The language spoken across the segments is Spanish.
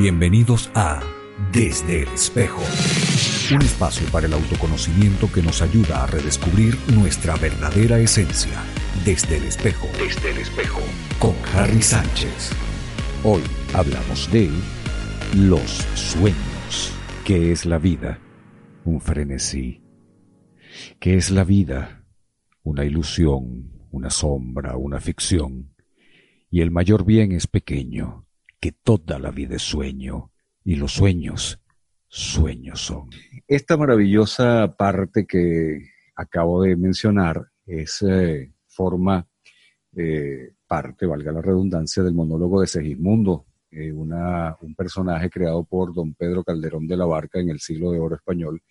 Bienvenidos a Desde el Espejo, un espacio para el autoconocimiento que nos ayuda a redescubrir nuestra verdadera esencia. Desde el Espejo, desde el Espejo, con Harry Sánchez. Hoy hablamos de los sueños. ¿Qué es la vida? Un frenesí. ¿Qué es la vida? Una ilusión, una sombra, una ficción. Y el mayor bien es pequeño que toda la vida es sueño y los sueños, sueños son. Esta maravillosa parte que acabo de mencionar es eh, forma eh, parte, valga la redundancia, del monólogo de Segismundo, eh, una, un personaje creado por don Pedro Calderón de la Barca en el siglo de oro español,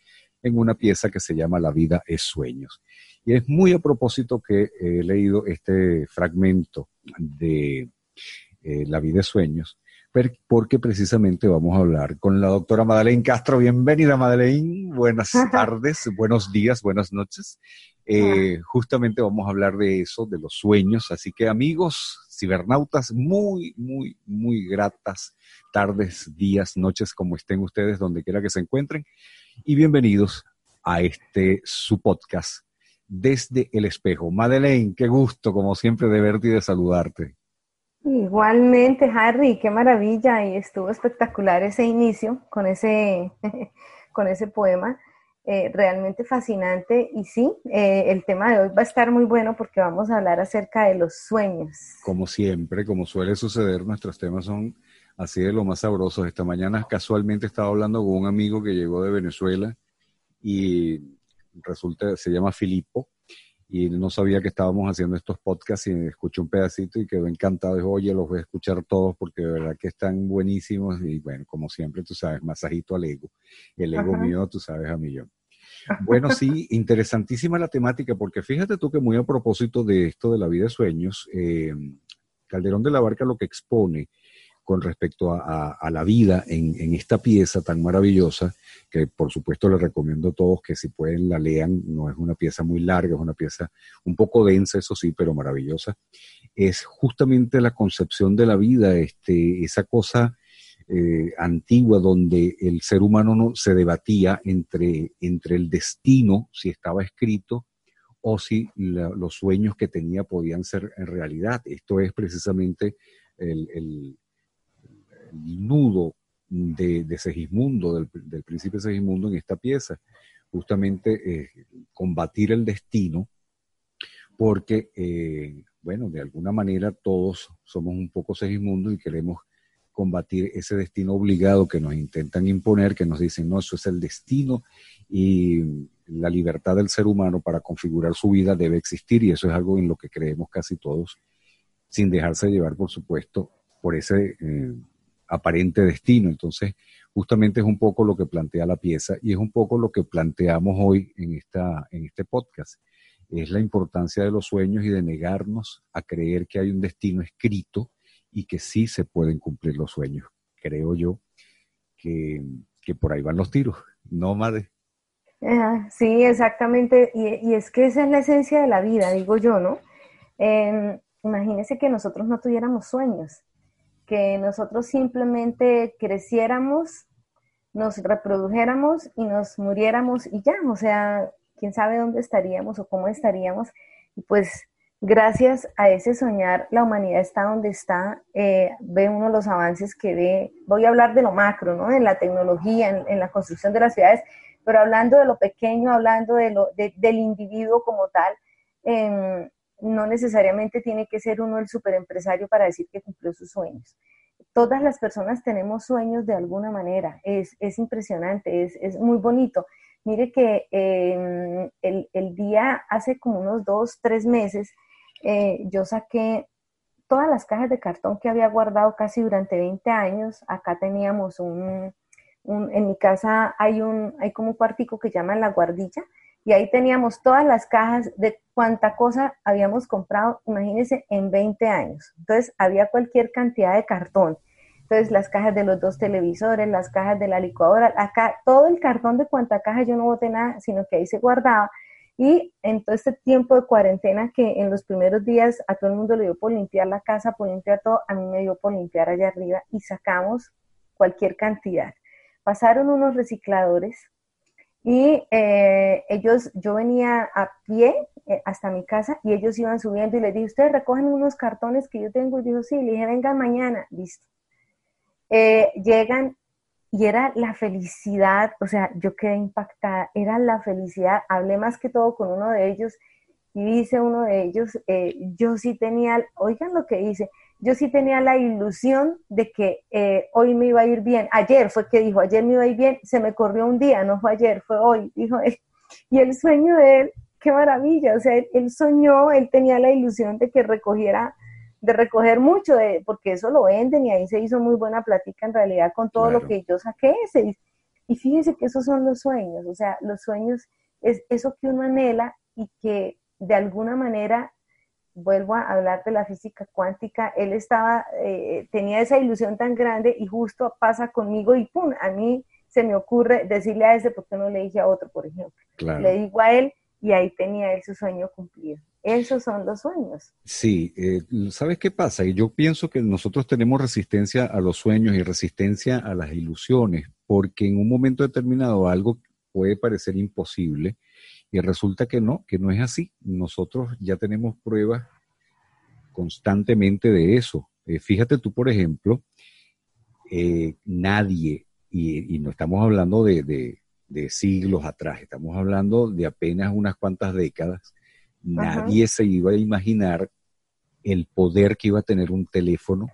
en una pieza que se llama La vida es sueños. Y es muy a propósito que he leído este fragmento de La vida de sueños, porque precisamente vamos a hablar con la doctora Madeleine Castro. Bienvenida, Madeleine. Buenas tardes, buenos días, buenas noches. Eh, justamente vamos a hablar de eso, de los sueños. Así que, amigos cibernautas, muy, muy, muy gratas tardes, días, noches, como estén ustedes, donde quiera que se encuentren. Y bienvenidos a este su podcast desde el espejo. Madeleine, qué gusto, como siempre, de verte y de saludarte. Igualmente, Harry, qué maravilla y estuvo espectacular ese inicio con ese, con ese poema, eh, realmente fascinante y sí, eh, el tema de hoy va a estar muy bueno porque vamos a hablar acerca de los sueños. Como siempre, como suele suceder, nuestros temas son así de lo más sabrosos. Esta mañana casualmente estaba hablando con un amigo que llegó de Venezuela y resulta, se llama Filipo y no sabía que estábamos haciendo estos podcasts y escuché un pedacito y quedó encantado. Dijo, oye, los voy a escuchar todos porque de verdad que están buenísimos y bueno, como siempre, tú sabes, masajito al ego. El ego mío, tú sabes, a millón. Bueno, sí, interesantísima la temática porque fíjate tú que muy a propósito de esto de la vida de sueños, eh, Calderón de la Barca lo que expone con respecto a, la vida en, esta pieza tan maravillosa, que por supuesto les recomiendo a todos que si pueden la lean, no es una pieza muy larga, es una pieza un poco densa, eso sí, pero maravillosa, es justamente la concepción de la vida, este, esa cosa eh, antigua donde el ser humano no, se debatía entre, entre el destino, si estaba escrito, o si los sueños que tenía podían ser en realidad. Esto es precisamente el el nudo de, Segismundo, del, del, príncipe Segismundo en esta pieza, justamente eh, combatir el destino, porque, eh, bueno, de alguna manera todos somos un poco Segismundo y queremos combatir ese destino obligado que nos intentan imponer, que nos dicen, no, eso es el destino y la libertad del ser humano para configurar su vida debe existir y eso es algo en lo que creemos casi todos, sin dejarse llevar, por supuesto, por ese eh, aparente destino. Entonces, justamente es un poco lo que plantea la pieza y es un poco lo que planteamos hoy en, esta, en este podcast. Es la importancia de los sueños y de negarnos a creer que hay un destino escrito y que sí se pueden cumplir los sueños. Creo yo que, por ahí van los tiros, ¿no, madre? Ah, sí, exactamente. Y, es que esa es la esencia de la vida, digo yo, ¿no? Eh, imagínese que nosotros no tuviéramos sueños que nosotros simplemente creciéramos, nos reprodujéramos y nos muriéramos y ya, o sea, quién sabe dónde estaríamos o cómo estaríamos. Y pues gracias a ese soñar, la humanidad está donde está, eh, ve uno los avances que ve, voy a hablar de lo macro, ¿no? En la tecnología, en, la construcción de las ciudades, pero hablando de lo pequeño, hablando de lo, del individuo como tal, eh, no necesariamente tiene que ser uno el superempresario para decir que cumplió sus sueños. Todas las personas tenemos sueños de alguna manera, es, impresionante, es, muy bonito. Mire que em, el, día, hace como unos dos, tres meses, eh, yo saqué todas las cajas de cartón que había guardado casi durante 20 años. Acá teníamos un, en mi casa hay un, hay como un cuartico que llaman la guardilla, y ahí teníamos todas las cajas de cuánta cosa habíamos comprado, imagínense, en 20 años. Entonces, había cualquier cantidad de cartón. Entonces, las cajas de los dos televisores, las cajas de la licuadora, acá, todo el cartón de cuánta caja yo no boté nada, sino que ahí se guardaba. Y en todo este tiempo de cuarentena que en los primeros días a todo el mundo le dio por limpiar la casa, por limpiar todo, a mí me dio por limpiar allá arriba y sacamos cualquier cantidad. Pasaron unos recicladores y eh, ellos, yo venía a pie eh, hasta mi casa y ellos iban subiendo y les dije, ustedes recogen unos cartones que yo tengo. Y dijo, sí, le dije, vengan mañana, listo. Eh, llegan y era la felicidad, o sea, yo quedé impactada, era la felicidad, hablé más que todo con uno de ellos y dice uno de ellos, yo sí tenía, oigan lo que dice, yo sí tenía la ilusión de que eh, hoy me iba a ir bien. Ayer fue que dijo, ayer me iba a ir bien, se me corrió un día, no fue ayer, fue hoy, dijo él. Y el sueño de él, qué maravilla, o sea, él, soñó, él tenía la ilusión de que recogiera, de recoger mucho, de, porque eso lo venden y ahí se hizo muy buena plática en realidad con todo lo que yo saqué. Ese, y fíjense que esos son los sueños, o sea, los sueños es eso que uno anhela y que de alguna manera, vuelvo a hablar de la física cuántica, él estaba, eh, tenía esa ilusión tan grande y justo pasa conmigo y pum, a mí se me ocurre decirle a ese, porque no le dije a otro, por ejemplo? Le digo a él y ahí tenía él su sueño cumplido. Esos son los sueños. Sí, eh, ¿sabes qué pasa? Yo pienso que nosotros tenemos resistencia a los sueños y resistencia a las ilusiones, porque en un momento determinado algo puede parecer imposible y resulta que no, que no es así. Nosotros ya tenemos pruebas constantemente de eso. Eh, fíjate tú, por ejemplo, eh, nadie, y, no estamos hablando de, siglos atrás, estamos hablando de apenas unas cuantas décadas, nadie se iba a imaginar el poder que iba a tener un teléfono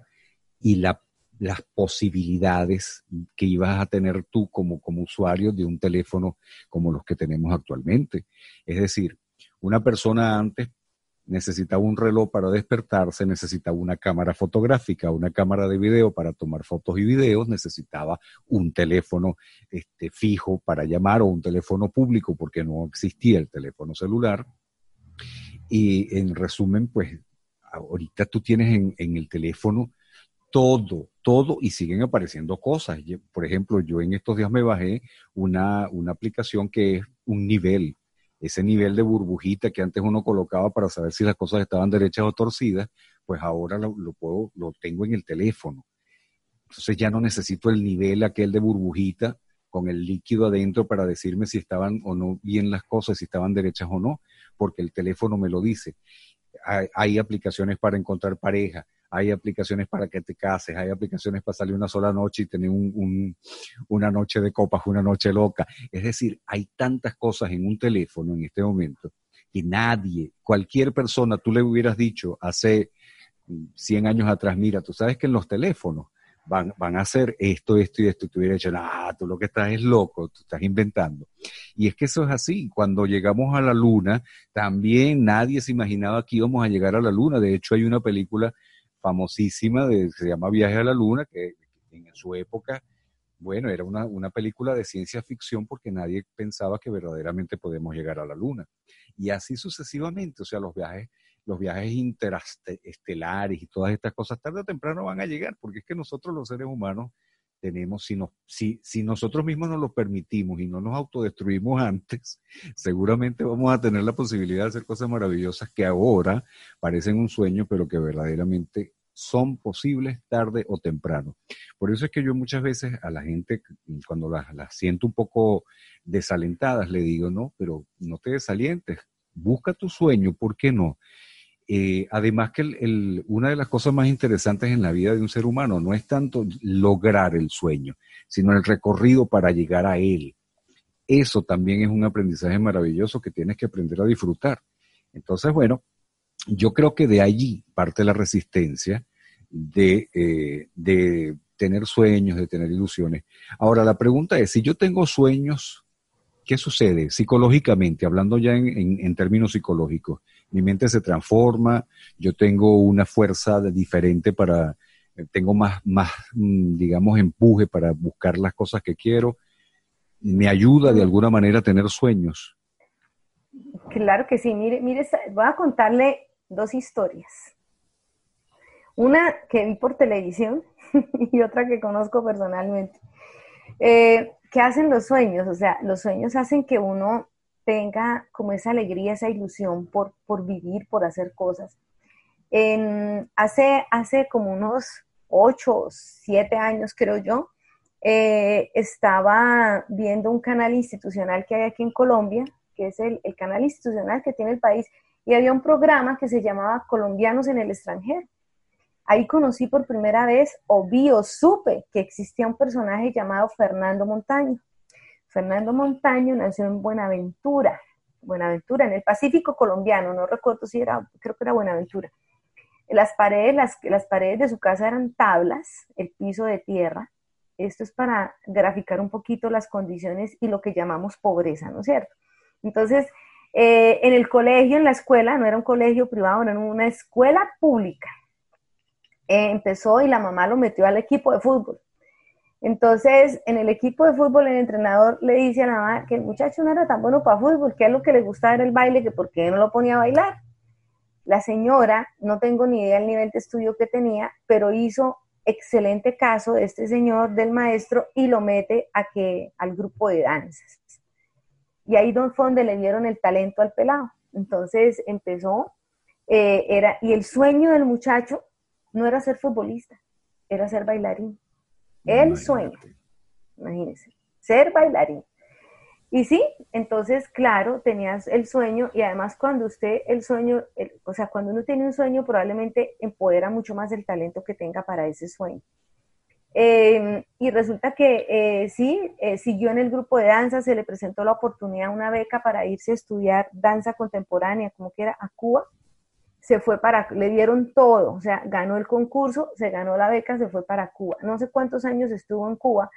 y la las posibilidades que ibas a tener tú como, como usuario de un teléfono como los que tenemos actualmente. Es decir, una persona antes necesitaba un reloj para despertarse, necesitaba una cámara fotográfica, una cámara de video para tomar fotos y videos, necesitaba un teléfono este, fijo para llamar o un teléfono público porque no existía el teléfono celular. Y en resumen, pues ahorita tú tienes en, en el teléfono todo, todo y siguen apareciendo cosas. Por ejemplo, yo en estos días me bajé una, una aplicación que es un nivel, ese nivel de burbujita que antes uno colocaba para saber si las cosas estaban derechas o torcidas, pues ahora lo, puedo, lo tengo en el teléfono. Entonces ya no necesito el nivel aquel de burbujita con el líquido adentro para decirme si estaban o no bien las cosas, si estaban derechas o no, porque el teléfono me lo dice. hay aplicaciones para encontrar pareja, hay aplicaciones para que te cases, hay aplicaciones para salir una sola noche y tener una noche de copas, una noche loca. Es decir, hay tantas cosas en un teléfono en este momento que nadie, cualquier persona, tú le hubieras dicho hace 100 años atrás, mira, tú sabes que en los teléfonos van, van a hacer esto, esto y esto, y tú hubieras dicho, ah, tú lo que estás es loco, tú estás inventando. Y es que eso es así, cuando llegamos a la luna, también nadie se imaginaba que íbamos a llegar a la luna, de hecho hay una película famosísima de, se llama Viaje a la Luna, que, en su época, bueno, era una, una, película de ciencia ficción porque nadie pensaba que verdaderamente podemos llegar a la Luna. Y así sucesivamente, o sea, los viajes, los viajes interestelares y todas estas cosas tarde o temprano van a llegar, porque es que nosotros los seres humanos tenemos, si, si, si nosotros mismos nos lo permitimos y no nos autodestruimos antes, seguramente vamos a tener la posibilidad de hacer cosas maravillosas que ahora parecen un sueño, pero que verdaderamente son posibles tarde o temprano. Por eso es que yo muchas veces a la gente, cuando las, siento un poco desalentadas, le digo, no, pero no te desalientes, busca tu sueño, ¿por qué no? Eh, además que una de las cosas más interesantes en la vida de un ser humano no es tanto lograr el sueño, sino el recorrido para llegar a él. Eso también es un aprendizaje maravilloso que tienes que aprender a disfrutar. Entonces, bueno, yo creo que de allí parte la resistencia de, eh, de tener sueños, de tener ilusiones. Ahora, la pregunta es, si yo tengo sueños, ¿qué sucede psicológicamente, hablando ya en, términos psicológicos? mi mente se transforma, yo tengo una fuerza diferente para, tengo más, más, mm, digamos, empuje para buscar las cosas que quiero, me ayuda de alguna manera a tener sueños. Claro que sí, mire, mire, voy a contarle dos historias. Una que vi por televisión y otra que conozco personalmente. Eh, ¿Qué hacen los sueños? O sea, los sueños hacen que uno tenga como esa alegría, esa ilusión por, por vivir, por hacer cosas. En, hace, hace como unos ocho siete años, creo yo, eh, estaba viendo un canal institucional que hay aquí en Colombia, que es el, el canal institucional que tiene el país, y había un programa que se llamaba Colombianos en el extranjero. Ahí conocí por primera vez, o vi o supe que existía un personaje llamado Fernando Montaño. Fernando Montaño nació en Buenaventura, Buenaventura, en el Pacífico colombiano, no recuerdo si era, creo que era Buenaventura. Las paredes, las, las paredes de su casa eran tablas, el piso de tierra. Esto es para graficar un poquito las condiciones y lo que llamamos pobreza, ¿no es cierto? Entonces, eh, en el colegio, en la escuela, no era un colegio privado, era una escuela pública. Eh, empezó y la mamá lo metió al equipo de fútbol. Entonces, en el equipo de fútbol, el entrenador le dice a la mamá que el muchacho no era tan bueno para fútbol, que a lo que le gustaba era el baile, que por qué no lo ponía a bailar. La señora, no tengo ni idea del nivel de estudio que tenía, pero hizo excelente caso de este señor, del maestro, y lo mete a que, al grupo de danzas. Y ahí fue donde le dieron el talento al pelado. Entonces empezó, eh, era, y el sueño del muchacho no era ser futbolista, era ser bailarín. El sueño, imagínense, ser bailarín. Y sí, entonces, claro, tenías el sueño y además cuando usted el sueño, o sea, cuando uno tiene un sueño, probablemente empodera mucho más el talento que tenga para ese sueño. Em, y resulta que eh, sí, eh, siguió en el grupo de danza, se le presentó la oportunidad, una beca para irse a estudiar danza contemporánea, como que era, a Cuba. Se fue para, le dieron todo, o sea, ganó el concurso, se ganó la beca, se fue para Cuba. No sé cuántos años estuvo en Cuba,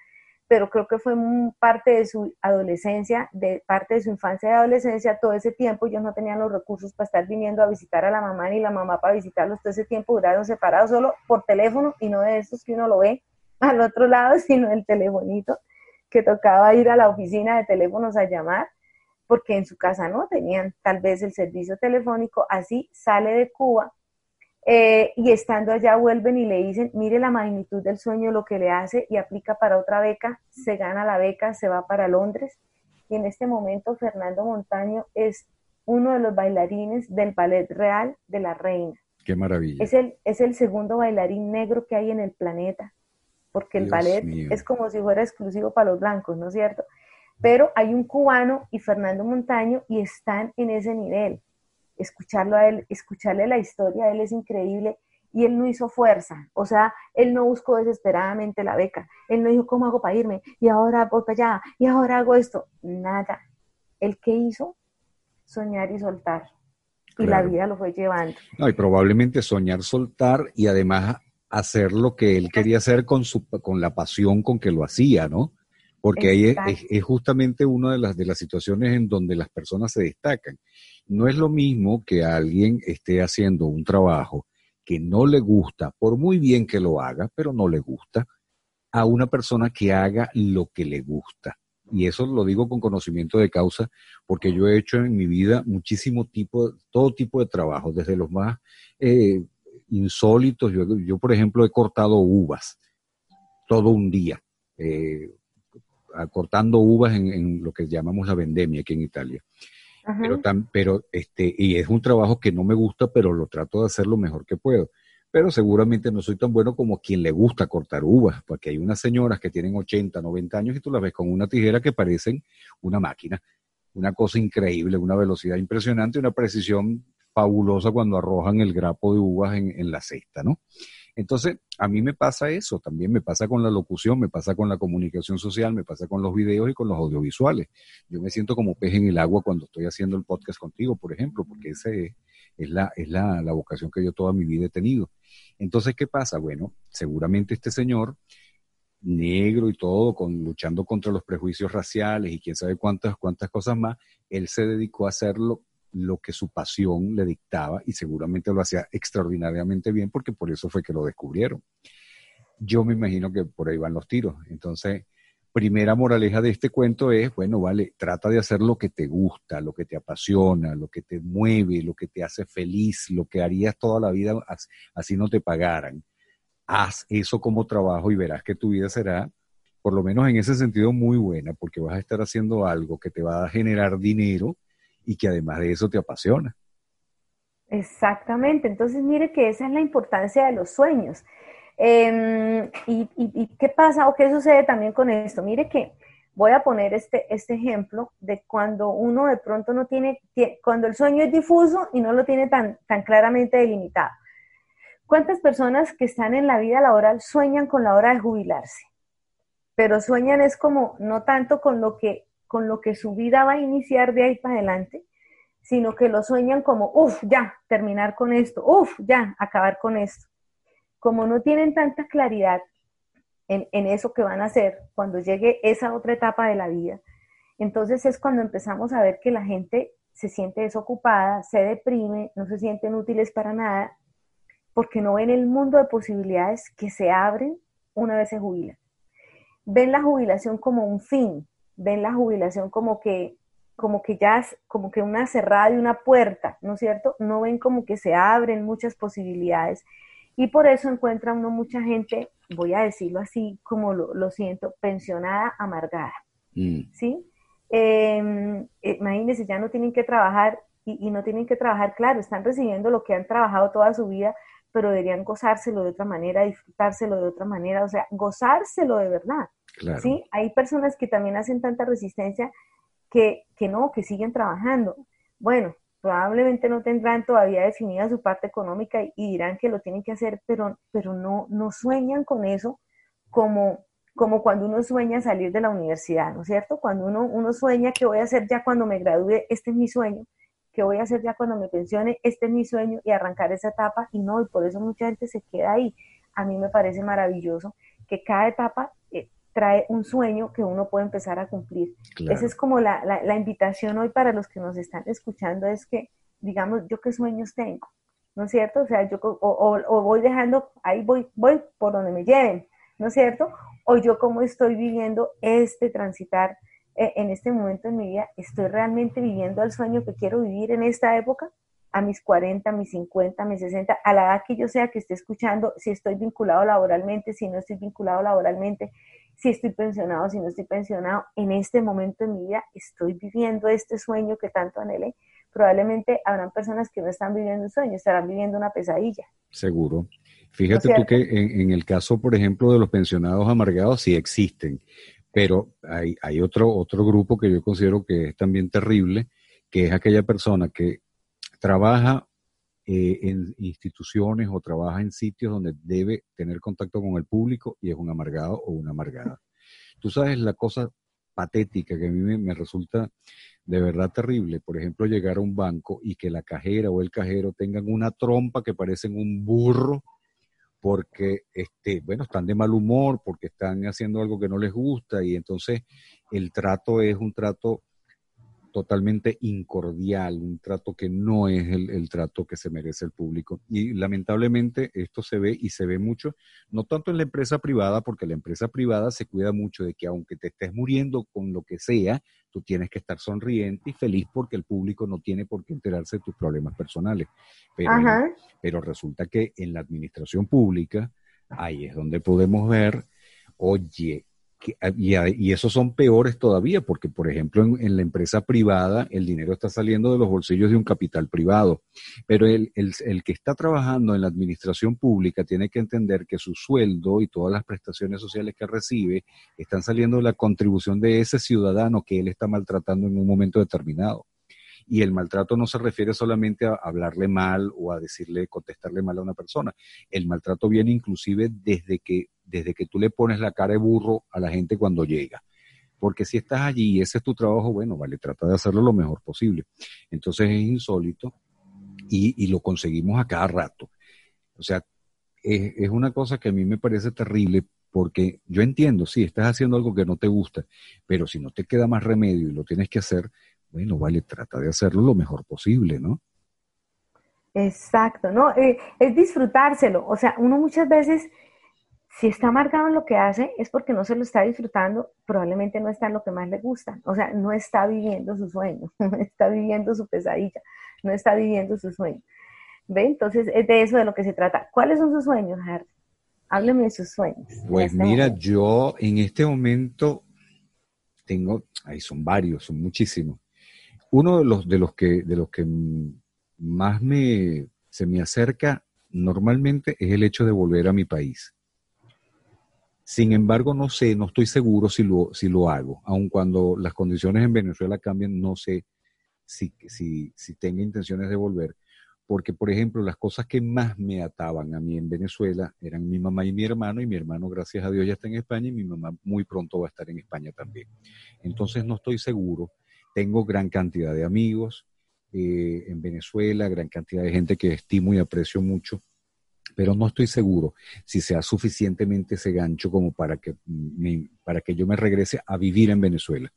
pero creo que fue parte de su adolescencia, de parte de su infancia y adolescencia, todo ese tiempo ellos no tenían los recursos para estar viniendo a visitar a la mamá ni la mamá para visitarlos, todo ese tiempo duraron separados solo por teléfono y no de esos que uno lo ve al otro lado, sino el telefonito, que tocaba ir a la oficina de teléfonos a llamar, porque en su casa no tenían tal vez el servicio telefónico, así sale de Cuba eh, y estando allá vuelven y le dicen, mire la magnitud del sueño, lo que le hace y aplica para otra beca, se gana la beca, se va para Londres y en este momento Fernando Montaño es uno de los bailarines del Ballet Real de la Reina. Qué maravilla. Es el, es el segundo bailarín negro que hay en el planeta, porque el ballet es como si fuera exclusivo para los blancos, ¿no es cierto? Pero hay un cubano y Fernando Montaño y están en ese nivel escucharlo a él, escucharle la historia a él es increíble y él no hizo fuerza, o sea, él no buscó desesperadamente la beca, él no dijo, ¿cómo hago para irme? Y ahora voy para allá, y ahora hago esto, nada. ¿El que hizo? Soñar y soltar. Y la vida lo fue llevando. No, y probablemente soñar, soltar y además hacer lo que él quería hacer con, su, con la pasión con que lo hacía, ¿no? Porque ahí es, es, justamente una de las, de las situaciones en donde las personas se destacan. No es lo mismo que alguien esté haciendo un trabajo que no le gusta, por muy bien que lo haga, pero no le gusta, a una persona que haga lo que le gusta. Y eso lo digo con conocimiento de causa, porque yo he hecho en mi vida muchísimo tipo, todo tipo de trabajo, desde los más eh, insólitos. Yo, por ejemplo, he cortado uvas todo un día, eh, cortando uvas en, en, lo que llamamos la vendemia aquí en Italia pero, pero este, y es un trabajo que no me gusta, pero lo trato de hacer lo mejor que puedo. Pero seguramente no soy tan bueno como quien le gusta cortar uvas, porque hay unas señoras que tienen 80, 90 años y tú las ves con una tijera que parecen una máquina. Una cosa increíble, una velocidad impresionante, una precisión fabulosa cuando arrojan el grapo de uvas en, en la cesta, ¿no? Entonces, a mí me pasa eso, también me pasa con la locución, me pasa con la comunicación social, me pasa con los videos y con los audiovisuales. Yo me siento como pez en el agua cuando estoy haciendo el podcast contigo, por ejemplo, porque esa es, la, es la, la vocación que yo toda mi vida he tenido. Entonces, ¿qué pasa? Bueno, seguramente este señor negro y todo, con, luchando contra los prejuicios raciales y quién sabe cuántas, cuántas cosas más, él se dedicó a hacerlo lo que su pasión le dictaba y seguramente lo hacía extraordinariamente bien porque por eso fue que lo descubrieron. Yo me imagino que por ahí van los tiros. Entonces, primera moraleja de este cuento es, bueno, vale, trata de hacer lo que te gusta, lo que te apasiona, lo que te mueve, lo que te hace feliz, lo que harías toda la vida así no te pagaran. Haz eso como trabajo y verás que tu vida será, por lo menos en ese sentido, muy buena, porque vas a estar haciendo algo que te va a generar dinero y que además de eso te apasiona. Exactamente, entonces mire que esa es la importancia de los sueños. Em, y, qué pasa o qué sucede también con esto? Mire que voy a poner este, este ejemplo de cuando uno de pronto no tiene, cuando el sueño es difuso y no lo tiene tan, tan claramente delimitado. ¿Cuántas personas que están en la vida laboral sueñan con la hora de jubilarse? Pero sueñan es como no tanto con lo que, con lo que su vida va a iniciar de ahí para adelante, sino que lo sueñan como, uff, ya, terminar con esto, uff, ya, acabar con esto como no tienen tanta claridad en, eso que van a hacer cuando llegue esa otra etapa de la vida, entonces es cuando empezamos a ver que la gente se siente desocupada, se deprime, no se sienten útiles para nada, porque no ven el mundo de posibilidades que se abren una vez se jubilan. Ven la jubilación como un fin, ven la jubilación como que como que ya como que una cerrada y una puerta, ¿no es cierto? No ven como que se abren muchas posibilidades y por eso encuentra uno mucha gente, voy a decirlo así como lo, siento, pensionada, amargada. Mm. ¿Sí? Em, eh, imagínense, ya no tienen que trabajar y, no tienen que trabajar, claro, están recibiendo lo que han trabajado toda su vida, pero deberían gozárselo de otra manera, disfrutárselo de otra manera, o sea, gozárselo de verdad. ¿Sí? Hay personas que también hacen tanta resistencia que, que no, que siguen trabajando. Bueno, probablemente no tendrán todavía definida su parte económica y, dirán que lo tienen que hacer, pero, pero no, no sueñan con eso como, como cuando uno sueña salir de la universidad, ¿no es cierto? Cuando uno, uno sueña que voy a hacer ya cuando me gradúe, este es mi sueño, que voy a hacer ya cuando me pensione, este es mi sueño y arrancar esa etapa y no, y por eso mucha gente se queda ahí. A mí me parece maravilloso que cada etapa trae un sueño que uno puede empezar a cumplir. Esa es como la, la, invitación hoy para los que nos están escuchando, es que, digamos, yo qué sueños tengo, ¿no es cierto? O sea, yo o, o, voy dejando, ahí voy, voy por donde me lleven, ¿no es cierto? O yo cómo estoy viviendo este transitar eh, en este momento en mi vida, ¿estoy realmente viviendo el sueño que quiero vivir en esta época? a mis 40, a mis 50, a mis 60, a la edad que yo sea que esté escuchando, si estoy vinculado laboralmente, si no estoy vinculado laboralmente, si estoy pensionado, si no estoy pensionado, en este momento de mi vida estoy viviendo este sueño que tanto anhelé. Probablemente habrán personas que no están viviendo un sueño, estarán viviendo una pesadilla. Seguro. Fíjate tú que en, el caso, por ejemplo, de los pensionados amargados, sí existen, pero hay, hay otro, otro grupo que yo considero que es también terrible, que es aquella persona que trabaja eh, en instituciones o trabaja en sitios donde debe tener contacto con el público y es un amargado o una amargada. Tú sabes la cosa patética que a mí me, resulta de verdad terrible, por ejemplo, llegar a un banco y que la cajera o el cajero tengan una trompa que parecen un burro porque este, bueno, están de mal humor, porque están haciendo algo que no les gusta y entonces el trato es un trato totalmente incordial, un trato que no es el, trato que se merece el público. Y lamentablemente esto se ve y se ve mucho, no tanto en la empresa privada, porque la empresa privada se cuida mucho de que aunque te estés muriendo con lo que sea, tú tienes que estar sonriente y feliz porque el público no tiene por qué enterarse de tus problemas personales. Pero, pero resulta que en la administración pública, ahí es donde podemos ver, oye, Ah, y, esos son peores todavía, porque por ejemplo en, la empresa privada el dinero está saliendo de los bolsillos de un capital privado, pero el, el, que está trabajando en la administración pública tiene que entender que su sueldo y todas las prestaciones sociales que recibe están saliendo de la contribución de ese ciudadano que él está maltratando en un momento determinado. Y el maltrato no se refiere solamente a hablarle mal o a decirle, contestarle mal a una persona. El maltrato viene inclusive desde que desde que tú le pones la cara de burro a la gente cuando llega. Porque si estás allí y ese es tu trabajo, bueno, vale, trata de hacerlo lo mejor posible. Entonces es insólito y, lo conseguimos a cada rato. O sea, es, es, una cosa que a mí me parece terrible porque yo entiendo, sí, estás haciendo algo que no te gusta, pero si no te queda más remedio y lo tienes que hacer, bueno, vale, trata de hacerlo lo mejor posible, ¿no? Exacto, ¿no? Eh, es disfrutárselo. O sea, uno muchas veces, si está marcado en lo que hace, es porque no se lo está disfrutando, probablemente no está en lo que más le gusta. O sea, no está viviendo su sueño, no está viviendo su pesadilla, no está viviendo su sueño. ¿Ve? Entonces, es de eso de lo que se trata. ¿Cuáles son sus sueños, Harry? Hábleme de sus sueños. Pues este mira, yo en este momento tengo, ahí son varios, son muchísimos. Uno de los, de los que, de los que más me, se me acerca normalmente es el hecho de volver a mi país. Sin embargo, no sé, no estoy seguro si lo, si lo hago. Aun cuando las condiciones en Venezuela cambian, no sé si, si, si intenciones de volver porque, por ejemplo, las cosas que más me ataban a mí en Venezuela eran mi mamá y mi hermano, y mi hermano, gracias a Dios, ya está en España, y mi mamá muy pronto va a estar en España también. Entonces, no estoy seguro. Tengo gran cantidad de amigos eh, en Venezuela, gran cantidad de gente que estimo y aprecio mucho, pero no estoy seguro si sea suficientemente ese gancho como para que, para que yo me regrese a vivir en Venezuela.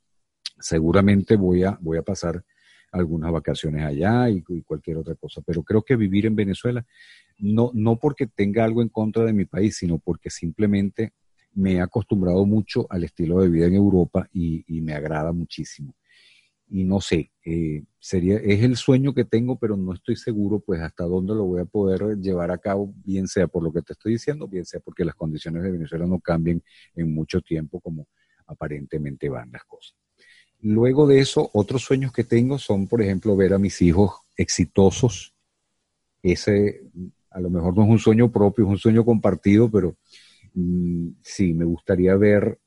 Seguramente voy a, voy a pasar algunas vacaciones allá y, cualquier otra cosa. Pero creo que vivir en Venezuela, no, no porque tenga algo en contra de mi país, sino porque simplemente me he acostumbrado mucho al estilo de vida en Europa y, me agrada muchísimo. Y no sé, eh, sería, es el sueño que tengo, pero no estoy seguro pues hasta dónde lo voy a poder llevar a cabo, bien sea por lo que te estoy diciendo, bien sea porque las condiciones de Venezuela no cambien en mucho tiempo como aparentemente van las cosas. Luego de eso, otros sueños que tengo son, por ejemplo, ver a mis hijos exitosos. Ese a lo mejor no es un sueño propio, es un sueño compartido, pero mm, sí, me gustaría ver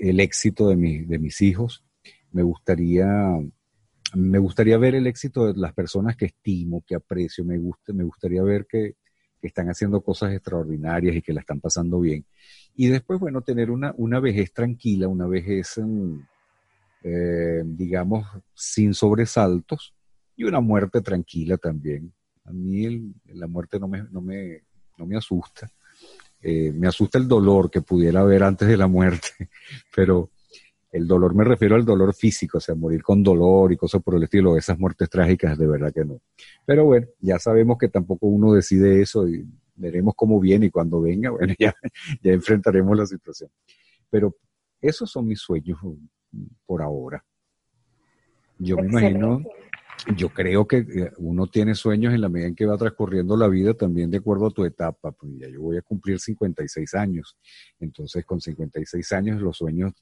el éxito de, de mis hijos. Me gustaría, me gustaría ver el éxito de las personas que estimo, que aprecio. Me, gusta, me gustaría ver que, están haciendo cosas extraordinarias y que la están pasando bien. Y después, bueno, tener una, una vejez tranquila, una vejez... Mm, eh, digamos, sin sobresaltos y una muerte tranquila también. A mí la muerte no me, no me, no me asusta. Eh, me asusta el dolor que pudiera haber antes de la muerte, pero el dolor me refiero al dolor físico, o sea, morir con dolor y cosas por el estilo, esas muertes trágicas, de verdad que no. Pero bueno, ya sabemos que tampoco uno decide eso y veremos cómo viene y cuando venga, bueno, ya, ya enfrentaremos la situación. Pero esos son mis sueños por ahora. Yo me imagino, yo creo que eh, uno tiene sueños en la medida en que va transcurriendo la vida también de acuerdo a tu etapa. Pues ya yo voy a cumplir 56 años. Entonces, con 56 años, los sueños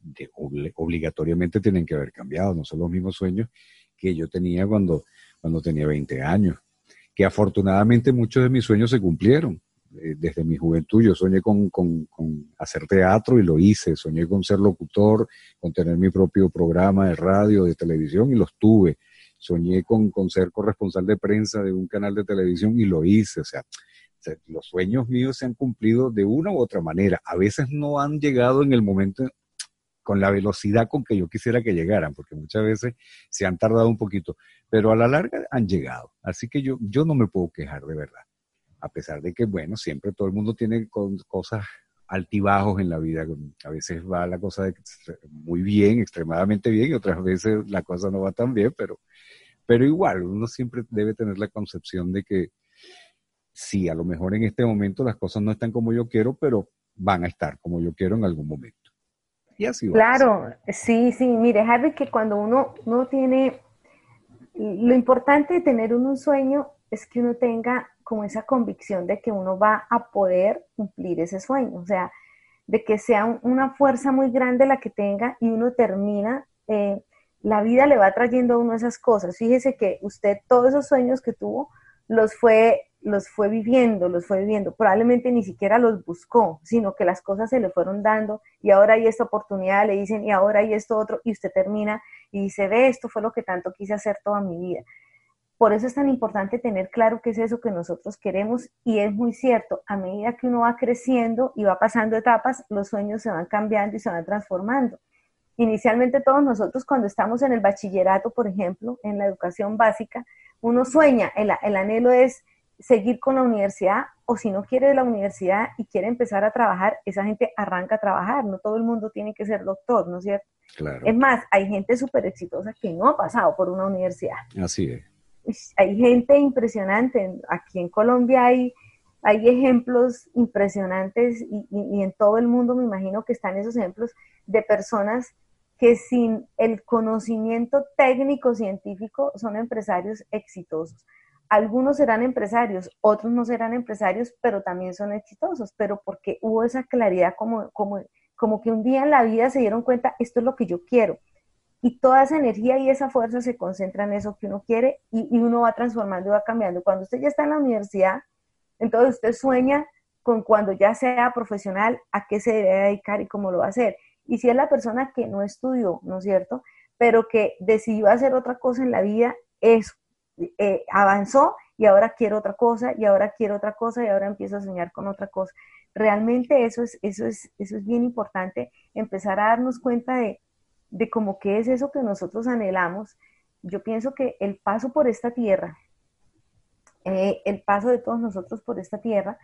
obligatoriamente tienen que haber cambiado. No son los mismos sueños que yo tenía cuando, cuando tenía 20 años. Que afortunadamente muchos de mis sueños se cumplieron. Eh, desde mi juventud yo soñé con, hacer teatro y lo hice, soñé con ser locutor, con tener mi propio programa de radio, de televisión y los tuve, soñé con, ser corresponsal de prensa de un canal de televisión y lo hice, o sea, los sueños míos se han cumplido de una u otra manera, a veces no han llegado en el momento con la velocidad con que yo quisiera que llegaran, porque muchas veces se han tardado un poquito, pero a la larga han llegado. Así que yo, yo no me puedo quejar de verdad a pesar de que, bueno, siempre todo el mundo tiene cosas altibajos en la vida. A veces va la cosa muy bien, extremadamente bien, y otras veces la cosa no va tan bien, pero, pero igual, uno siempre debe tener la concepción de que sí, a lo mejor en este momento las cosas no están como yo quiero, pero van a estar como yo quiero en algún momento. Y así va Claro, sí, sí, mire, Harry, que cuando uno, no tiene, lo importante de tener un sueño es que uno tenga como esa convicción de que uno va a poder cumplir ese sueño, o sea, de que sea una fuerza muy grande la que tenga y uno termina, eh, la vida le va trayendo a uno esas cosas. Fíjese que usted todos esos sueños que tuvo los fue, los fue viviendo, los fue viviendo. Probablemente ni siquiera los buscó, sino que las cosas se le fueron dando y ahora hay esta oportunidad, le dicen y ahora hay esto otro y usted termina y dice, ve, esto fue lo que tanto quise hacer toda mi vida. Por eso es tan importante tener claro qué es eso que nosotros queremos y es muy cierto, a medida que uno va creciendo y va pasando etapas, los sueños se van cambiando y se van transformando. Inicialmente todos nosotros cuando estamos en el bachillerato, por ejemplo, en la educación básica, uno sueña, el, el anhelo es seguir con la universidad o si no quiere la universidad y quiere empezar a trabajar, esa gente arranca a trabajar. No todo el mundo tiene que ser doctor, ¿no es cierto? Claro. Es más, hay gente súper exitosa que no ha pasado por una universidad. Así es. Hay gente impresionante. Aquí en Colombia hay, hay ejemplos impresionantes y, y en todo el mundo me imagino que están esos ejemplos de personas que sin el conocimiento técnico científico son empresarios exitosos. Algunos serán empresarios, otros no serán empresarios, pero también son exitosos, pero porque hubo esa claridad como, como, como que un día en la vida se dieron cuenta, esto es lo que yo quiero. Y toda esa energía y esa fuerza se concentra en eso que uno quiere y, uno va transformando y va cambiando. Cuando usted ya está en la universidad, entonces usted sueña con cuando ya sea profesional, a qué se debe dedicar y cómo lo va a hacer. Y si es la persona que no estudió, ¿no es cierto? Pero que decidió hacer otra cosa en la vida, eso, eh, avanzó y ahora quiero otra cosa y ahora quiero otra cosa y ahora empiezo a soñar con otra cosa. Realmente eso es, eso es, eso es bien importante, empezar a darnos cuenta de, de cómo qué es eso que nosotros anhelamos. Yo pienso que el paso por esta tierra, eh, el paso de todos nosotros por esta tierra,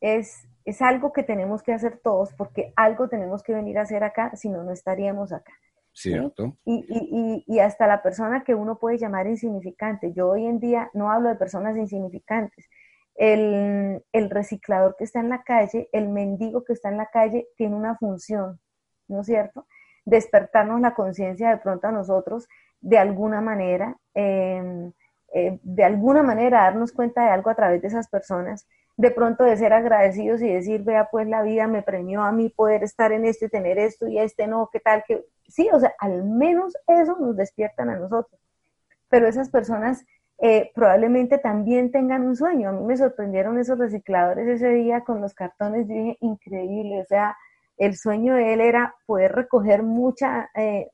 es, es algo que tenemos que hacer todos porque algo tenemos que venir a hacer acá, si no, no estaríamos acá. Cierto. Y, y, y, hasta la persona que uno puede llamar insignificante. Yo hoy en día no hablo de personas insignificantes. El, el, reciclador que está en la calle, el mendigo que está en la calle, tiene una función, ¿no es cierto? Despertarnos la conciencia de pronto a nosotros de alguna manera, eh, de alguna manera darnos cuenta de algo a través de esas personas de pronto de ser agradecidos y decir, vea, pues la vida me premió a mí poder estar en esto y tener esto y este no, qué tal, que sí, o sea, al menos eso nos despiertan a nosotros. Pero esas personas eh, probablemente también tengan un sueño. A mí me sorprendieron esos recicladores ese día con los cartones, yo dije, increíble, o sea, el sueño de él era poder recoger mucha, eh,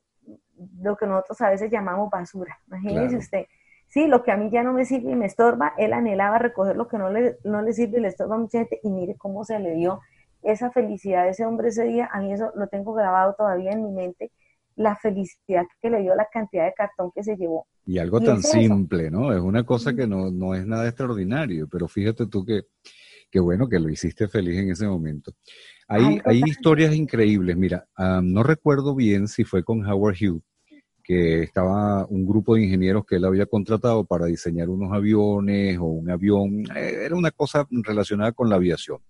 lo que nosotros a veces llamamos basura. Imagínese usted Sí, lo que a mí ya no me sirve y me estorba, él anhelaba recoger lo que no le, no le sirve y le estorba a mucha gente y mire cómo se le dio esa felicidad de ese hombre ese día, a mí eso lo tengo grabado todavía en mi mente, la felicidad que le dio la cantidad de cartón que se llevó. Y algo tan simple, ¿no? Es una cosa que no, no, es nada extraordinario, pero fíjate tú que, que bueno que lo hiciste feliz en ese momento. Hay, hay historias increíbles, mira, no recuerdo bien si fue con Howard Hughes, que estaba un grupo de ingenieros que él había contratado para diseñar unos aviones o un avión, eh, era una cosa relacionada con la aviación.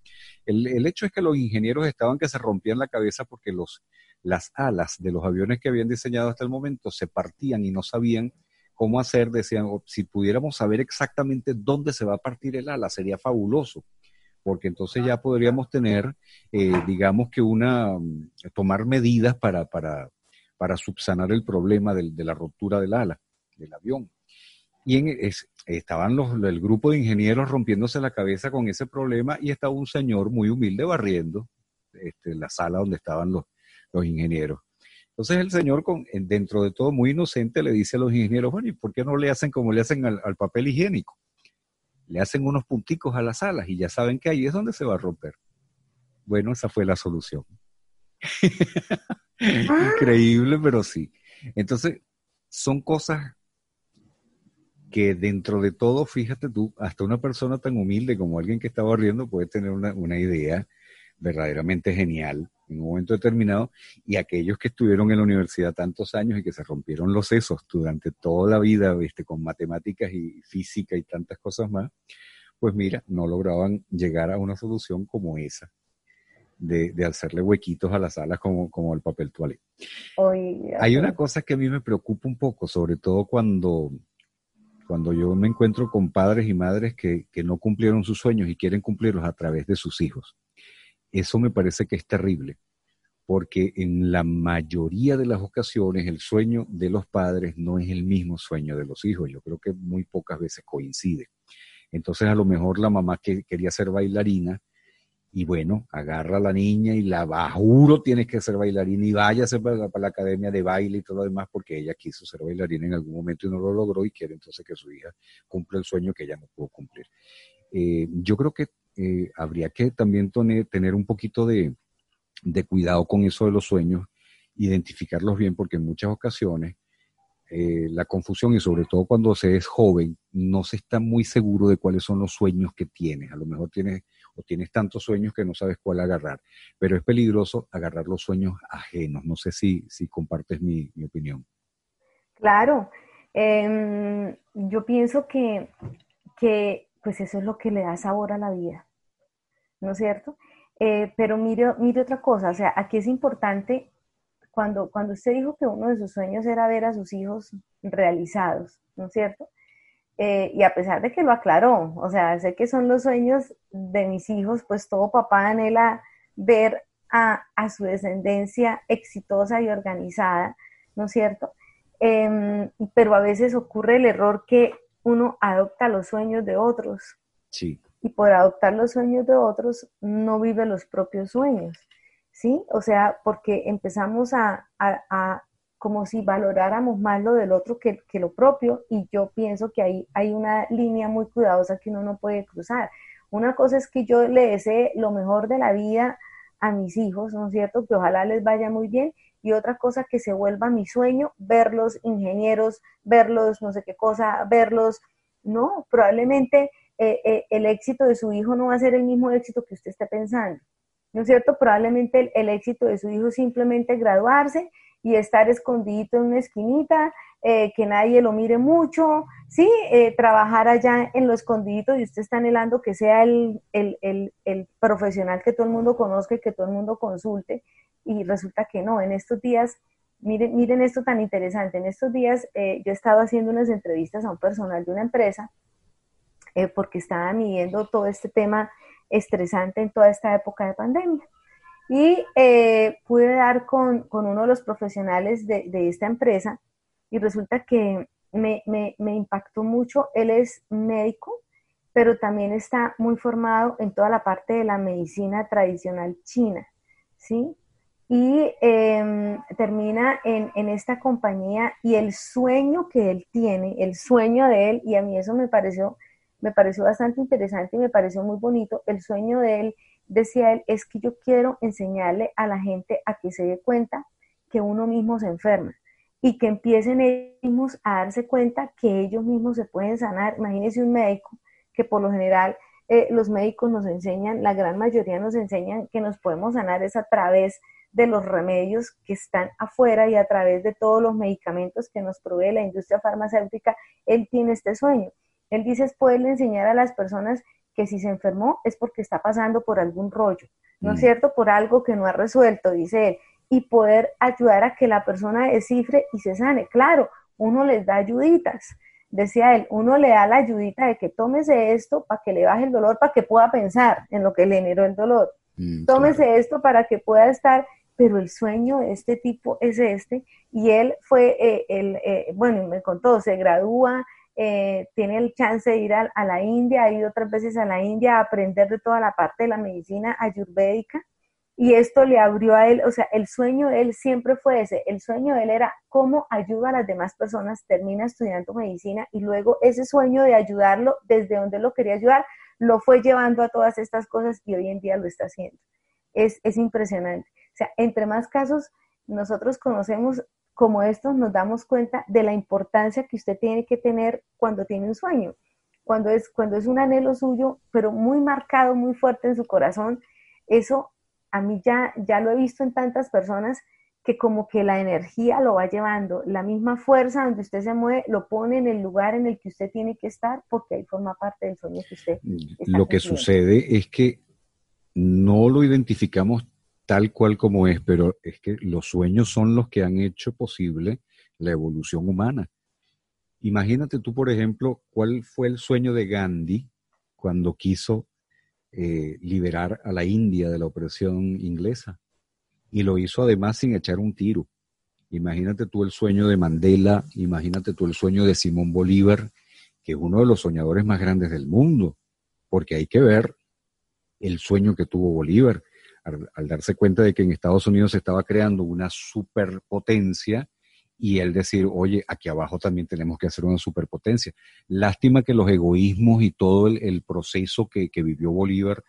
El, hecho es que los ingenieros estaban que se rompían la cabeza porque los, las alas de los aviones que habían diseñado hasta el momento se partían y no sabían cómo hacer, decían, oh, si pudiéramos saber exactamente dónde se va a partir el ala, sería fabuloso porque entonces ya podríamos tener, eh, digamos que una, tomar medidas para, para, para subsanar el problema de, la ruptura del ala del avión. Y en, estaban los, el grupo de ingenieros rompiéndose la cabeza con ese problema y estaba un señor muy humilde barriendo este, la sala donde estaban los, los ingenieros. Entonces el señor, con, dentro de todo muy inocente, le dice a los ingenieros, bueno, ¿y por qué no le hacen como le hacen al, al papel higiénico? Le hacen unos punticos a las alas y ya saben que ahí es donde se va a romper. Bueno, esa fue la solución. Increíble, pero sí. Entonces, son cosas que dentro de todo, fíjate tú, hasta una persona tan humilde como alguien que está barriendo puede tener una, idea verdaderamente genial en un momento determinado, y aquellos que estuvieron en la universidad tantos años y que se rompieron los sesos durante toda la vida, ¿viste? con matemáticas y física y tantas cosas más, pues mira, no lograban llegar a una solución como esa de, hacerle huequitos a las alas como, como el papel toalé. Hay una cosa que a mí me preocupa un poco, sobre todo cuando, cuando yo me encuentro con padres y madres que, que no cumplieron sus sueños y quieren cumplirlos a través de sus hijos. Eso me parece que es terrible, porque en la mayoría de las ocasiones el sueño de los padres no es el mismo sueño de los hijos. Yo creo que muy pocas veces coincide. Entonces a lo mejor la mamá que quería ser bailarina, y bueno, agarra a la niña y la va, juro tienes que ser bailarina y váyase para, para, la academia de baile y todo lo demás porque ella quiso ser bailarina en algún momento y no lo logró y quiere entonces que su hija cumpla el sueño que ella no pudo cumplir. Eh, yo creo que eh, habría que también tener un poquito de, de, cuidado con eso de los sueños, identificarlos bien porque en muchas ocasiones eh, la confusión y sobre todo cuando se es joven, no se está muy seguro de cuáles son los sueños que tienes. A lo mejor tienes o tienes tantos sueños que no sabes cuál agarrar, pero es peligroso agarrar los sueños ajenos. No sé si, si compartes mi, opinión. Claro, em, yo pienso que, que pues eso es lo que le da sabor a la vida, ¿no es cierto? Eh, pero mire, mire otra cosa, o sea, aquí es importante cuando, cuando usted dijo que uno de sus sueños era ver a sus hijos realizados, ¿no es cierto? Eh, y a pesar de que lo aclaró, o sea, sé que son los sueños de mis hijos, pues todo papá anhela ver a, su descendencia exitosa y organizada, ¿no es cierto? Em, pero a veces ocurre el error que uno adopta los sueños de otros. Sí. Y por adoptar los sueños de otros, no vive los propios sueños. ¿sí? O sea, porque empezamos a, como si valoráramos más lo del otro que, lo propio y yo pienso que ahí hay una línea muy cuidadosa que uno no puede cruzar. Una cosa es que yo le desee lo mejor de la vida a mis hijos, ¿no es cierto? Que ojalá les vaya muy bien. Y otra cosa que se vuelva mi sueño, verlos ingenieros, verlos no sé qué cosa, verlos, no, probablemente eh, eh, el éxito de su hijo no va a ser el mismo éxito que usted esté pensando. ¿no es cierto? Probablemente el, éxito de su hijo es simplemente graduarse y estar escondidito en una esquinita, eh, que nadie lo mire mucho, ¿sí? Trabajar allá en lo escondidito y usted está anhelando que sea el, profesional que todo el mundo conozca y que todo el mundo consulte, y resulta que no, en estos días, miren, esto tan interesante, en estos días eh, yo he estado haciendo unas entrevistas a un personal de una empresa, porque estaba midiendo todo este tema estresante en toda esta época de pandemia. Y eh, pude dar con, uno de los profesionales de, esta empresa y resulta que me, impactó mucho. Él es médico, pero también está muy formado en toda la parte de la medicina tradicional china, ¿sí? Y em, termina en, esta compañía y el sueño que él tiene, el sueño de él, y a mí eso me pareció me pareció bastante interesante y me pareció muy bonito. El sueño de él, decía él, es que yo quiero enseñarle a la gente a que se dé cuenta que uno mismo se enferma y que empiecen ellos mismos a darse cuenta que ellos mismos se pueden sanar. Imagínense un médico que por lo general eh, los médicos nos enseñan, la gran mayoría nos enseñan que nos podemos sanar es a través de los remedios que están afuera y a través de todos los medicamentos que nos provee la industria farmacéutica, él tiene este sueño. Él dice es poderle enseñar a las personas que si se enfermó es porque está pasando por algún rollo, ¿no es mm. cierto? Por algo que no ha resuelto, dice él, y poder ayudar a que la persona descifre y se sane. Claro, uno les da ayuditas, decía él, uno le da la ayudita de que tómese esto para que le baje el dolor, para que pueda pensar en lo que le generó el dolor. Mm, tómese esto para que pueda estar, pero el sueño de este tipo es este, y él fue, eh, el, eh, bueno, me contó, se gradúa, eh, tiene el chance de ir a, la India, ha ido otras veces a la India a aprender de toda la parte de la medicina ayurvédica y esto le abrió a él, o sea, el sueño de él siempre fue ese, el sueño de él era cómo ayuda a las demás personas, termina estudiando medicina y luego ese sueño de ayudarlo desde donde lo quería ayudar, lo fue llevando a todas estas cosas y hoy en día lo está haciendo. Es, es impresionante. O sea, entre más casos nosotros conocemos como estos nos damos cuenta de la importancia que usted tiene que tener cuando tiene un sueño, cuando es, cuando es un anhelo suyo, pero muy marcado, muy fuerte en su corazón. Eso a mí ya, ya lo he visto en tantas personas que como que la energía lo va llevando, la misma fuerza donde usted se mueve, lo pone en el lugar en el que usted tiene que estar, porque ahí forma parte del sueño que usted. Lo que sucede es que no lo identificamos tal cual como es, pero es que los sueños son los que han hecho posible la evolución humana. Imagínate tú, por ejemplo, cuál fue el sueño de Gandhi cuando quiso eh, liberar a la India de la opresión inglesa. Y lo hizo además sin echar un tiro. Imagínate tú el sueño de Mandela, imagínate tú el sueño de Simón Bolívar, que es uno de los soñadores más grandes del mundo, porque hay que ver el sueño que tuvo Bolívar al, darse cuenta de que en Estados Unidos se estaba creando una superpotencia y él decir, oye, aquí abajo también tenemos que hacer una superpotencia. Lástima que los egoísmos y todo el, proceso que, vivió Bolívar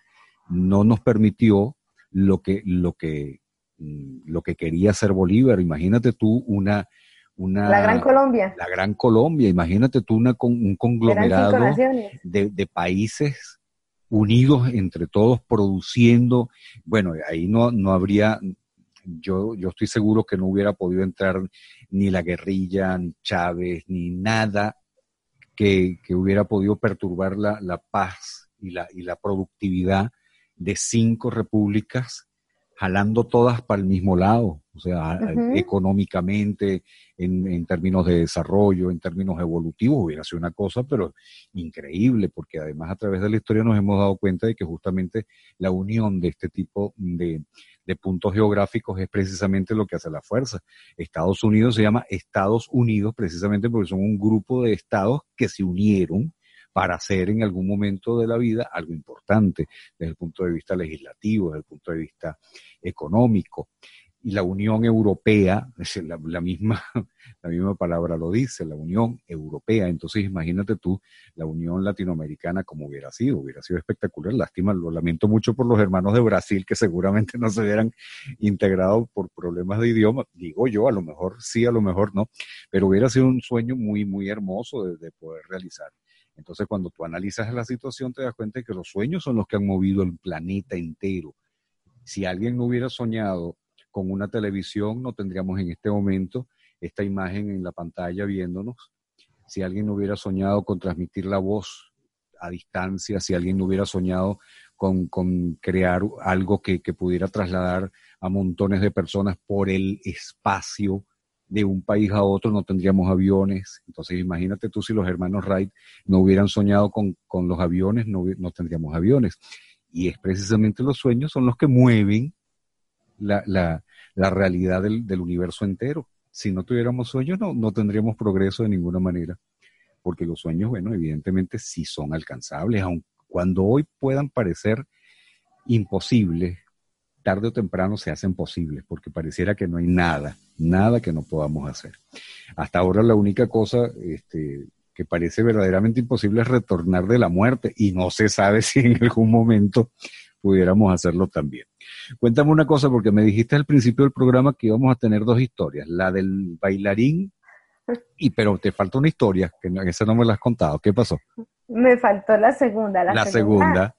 no nos permitió lo que, lo que, mm, lo que quería hacer Bolívar. Imagínate tú una, una... La Gran Colombia. La Gran Colombia, imagínate tú una, un conglomerado de, de países unidos entre todos produciendo, bueno, ahí no, no habría, yo, yo estoy seguro que no hubiera podido entrar ni la guerrilla, ni Chávez, ni nada que, hubiera podido perturbar la, la paz y la, y la productividad de cinco repúblicas jalando todas para el mismo lado, o sea, económicamente, en, en, términos de desarrollo, en términos evolutivos, hubiera sido una cosa, pero increíble, porque además a través de la historia nos hemos dado cuenta de que justamente la unión de este tipo de, de puntos geográficos es precisamente lo que hace la fuerza. Estados Unidos se llama Estados Unidos precisamente porque son un grupo de estados que se unieron para hacer en algún momento de la vida algo importante desde el punto de vista legislativo, desde el punto de vista económico. Y la Unión Europea, la, la, misma, la misma palabra lo dice, la Unión Europea. Entonces imagínate tú la Unión Latinoamericana como hubiera sido, hubiera sido espectacular. Lástima, lo lamento mucho por los hermanos de Brasil que seguramente no se hubieran integrado por problemas de idioma. Digo yo, a lo mejor sí, a lo mejor no, pero hubiera sido un sueño muy, muy hermoso de poder realizar. Entonces, cuando tú analizas la situación, te das cuenta de que los sueños son los que han movido el planeta entero. Si alguien no hubiera soñado con una televisión, no tendríamos en este momento esta imagen en la pantalla viéndonos. Si alguien no hubiera soñado con transmitir la voz a distancia, si alguien no hubiera soñado con, crear algo que, que pudiera trasladar a montones de personas por el espacio, de un país a otro no tendríamos aviones. Entonces imagínate tú si los hermanos Wright no hubieran soñado con, los aviones, no, no, tendríamos aviones. Y es precisamente los sueños son los que mueven la, la, la realidad del, del, universo entero. Si no tuviéramos sueños no, no tendríamos progreso de ninguna manera. Porque los sueños, bueno, evidentemente sí son alcanzables, aun cuando hoy puedan parecer imposibles, tarde o temprano se hacen posibles, porque pareciera que no hay nada, nada que no podamos hacer. Hasta ahora la única cosa este, que parece verdaderamente imposible es retornar de la muerte y no se sabe si en algún momento pudiéramos hacerlo también. Cuéntame una cosa, porque me dijiste al principio del programa que íbamos a tener dos historias, la del bailarín, y pero te falta una historia, que esa no me la has contado. ¿Qué pasó? Me faltó la segunda. La, segunda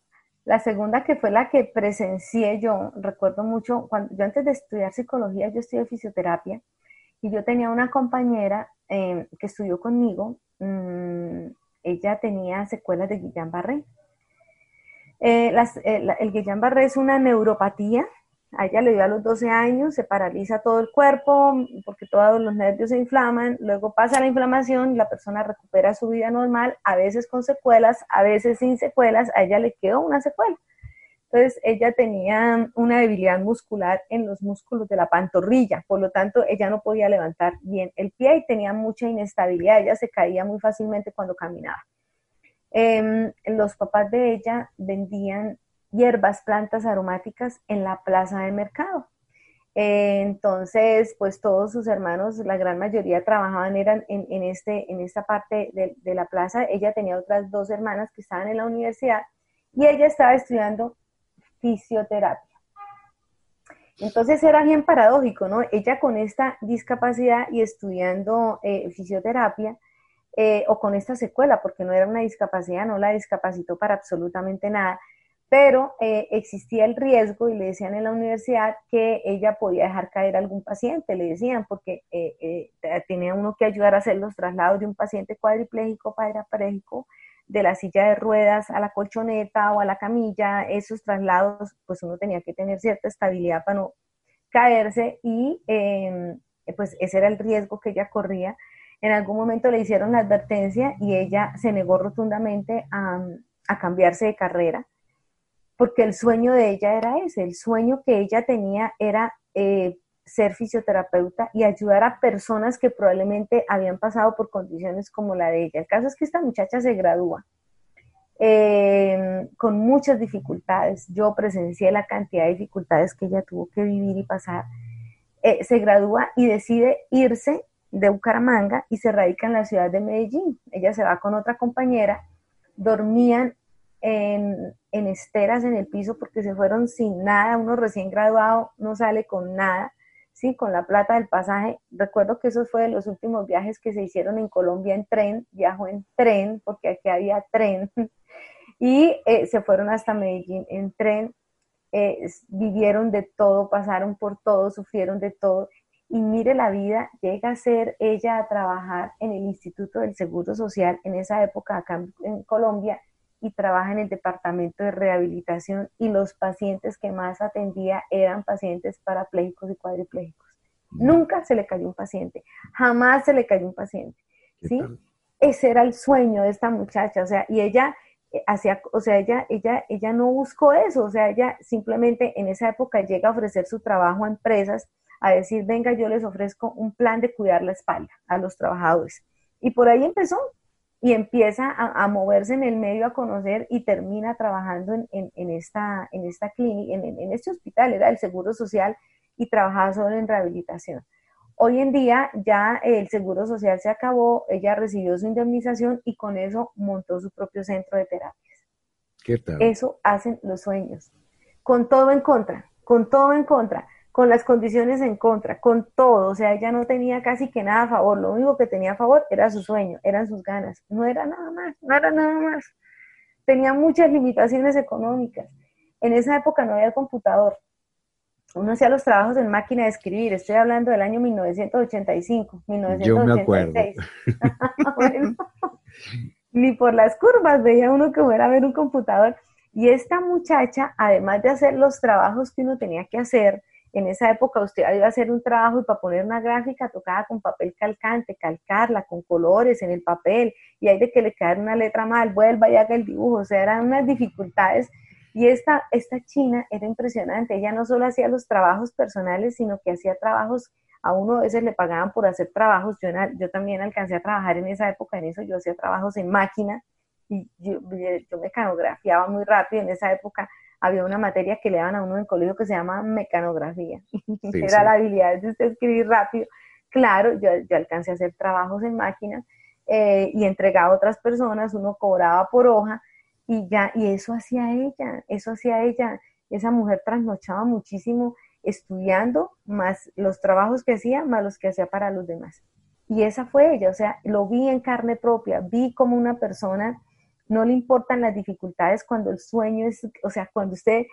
la segunda que fue la que presencié yo, recuerdo mucho, cuando yo antes de estudiar psicología, yo estudié fisioterapia y yo tenía una compañera em, que estudió conmigo, mm, ella tenía secuelas de Guillain-Barré. Eh, eh, el Guillain-Barré es una neuropatía. A ella le dio a los 12 años, se paraliza todo el cuerpo porque todos los nervios se inflaman, luego pasa la inflamación y la persona recupera su vida normal, a veces con secuelas, a veces sin secuelas, a ella le quedó una secuela. Entonces ella tenía una debilidad muscular en los músculos de la pantorrilla, por lo tanto ella no podía levantar bien el pie y tenía mucha inestabilidad, ella se caía muy fácilmente cuando caminaba. Em, los papás de ella vendían hierbas, plantas aromáticas en la plaza de mercado. Entonces, pues todos sus hermanos, la gran mayoría trabajaban eran en, este, en esta parte de, de, la plaza. Ella tenía otras dos hermanas que estaban en la universidad y ella estaba estudiando fisioterapia. Entonces era bien paradójico, ¿no? Ella con esta discapacidad y estudiando eh, fisioterapia, eh, o con esta secuela, porque no era una discapacidad, no la discapacitó para absolutamente nada, pero eh, existía el riesgo y le decían en la universidad que ella podía dejar caer a algún paciente, le decían, porque eh, eh, tenía uno que ayudar a hacer los traslados de un paciente cuadripléjico, parapléjico, de la silla de ruedas a la colchoneta o a la camilla, esos traslados, pues uno tenía que tener cierta estabilidad para no caerse y em, pues ese era el riesgo que ella corría. En algún momento le hicieron la advertencia y ella se negó rotundamente a cambiarse de carrera porque el sueño de ella era ese, el sueño que ella tenía era eh, ser fisioterapeuta y ayudar a personas que probablemente habían pasado por condiciones como la de ella. El caso es que esta muchacha se gradúa eh, con muchas dificultades. Yo presencié la cantidad de dificultades que ella tuvo que vivir y pasar. Eh, se gradúa y decide irse de Bucaramanga y se radica en la ciudad de Medellín. Ella se va con otra compañera, dormían en, esteras en el piso porque se fueron sin nada, uno recién graduado no sale con nada, ¿sí? Con la plata del pasaje. Recuerdo que eso fue de los últimos viajes que se hicieron en Colombia en tren, viajó en tren, porque aquí había tren, y eh, se fueron hasta Medellín en tren, eh, vivieron de todo, pasaron por todo, sufrieron de todo. Y mire la vida, llega a ser ella a trabajar en el Instituto del Seguro Social en esa época acá en Colombia y trabaja en el departamento de rehabilitación y los pacientes que más atendía eran pacientes parapléjicos y cuadripléjicos. Mm. Nunca se le cayó un paciente, jamás se le cayó un paciente, ¿sí? Ese era el sueño de esta muchacha, o sea, y ella eh, hacía, o sea, ella, ella, ella no buscó eso, o sea, ella simplemente en esa época llega a ofrecer su trabajo a empresas, a decir, venga, yo les ofrezco un plan de cuidar la espalda a los trabajadores. Y por ahí empezó, y empieza a, moverse en el medio, a conocer y termina trabajando en, esta, en esta clínica, en, este hospital, era el Seguro Social y trabajaba solo en rehabilitación. Hoy en día ya el Seguro Social se acabó, ella recibió su indemnización y con eso montó su propio centro de terapias. ¿Qué tal? Eso hacen los sueños, con todo en contra, con todo en contra con las condiciones en contra, con todo, o sea, ella no tenía casi que nada a favor, lo único que tenía a favor era su sueño, eran sus ganas, no era nada más, no era nada más. Tenía muchas limitaciones económicas. En esa época no había computador. Uno hacía los trabajos en máquina de escribir, estoy hablando del año 1985, 1986. Yo me acuerdo. ni por las curvas veía uno que fuera a ver un computador. Y esta muchacha, además de hacer los trabajos que uno tenía que hacer, en esa época usted iba a hacer un trabajo y para poner una gráfica tocaba con papel calcante, calcarla con colores en el papel y hay de que le quedara una letra mal, vuelva y haga el dibujo, o sea, eran unas dificultades. Y esta, esta china era impresionante, ella no solo hacía los trabajos personales, sino que hacía trabajos, a uno a veces le pagaban por hacer trabajos, yo, yo también alcancé a trabajar en esa época en eso, yo hacía trabajos en máquina y yo, yo mecanografiaba muy rápido en esa época, había una materia que le daban a uno en el colegio que se llama mecanografía. Era la habilidad de usted escribir rápido. Claro, yo, yo alcancé a hacer trabajos en máquinas eh, y entregaba a otras personas, uno cobraba por hoja y ya, y eso hacía ella, eso hacía ella. Esa mujer trasnochaba muchísimo estudiando, más los trabajos que hacía, más los que hacía para los demás. Y esa fue ella, o sea, lo vi en carne propia, vi como una persona no le importan las dificultades cuando el sueño es, o sea, cuando usted,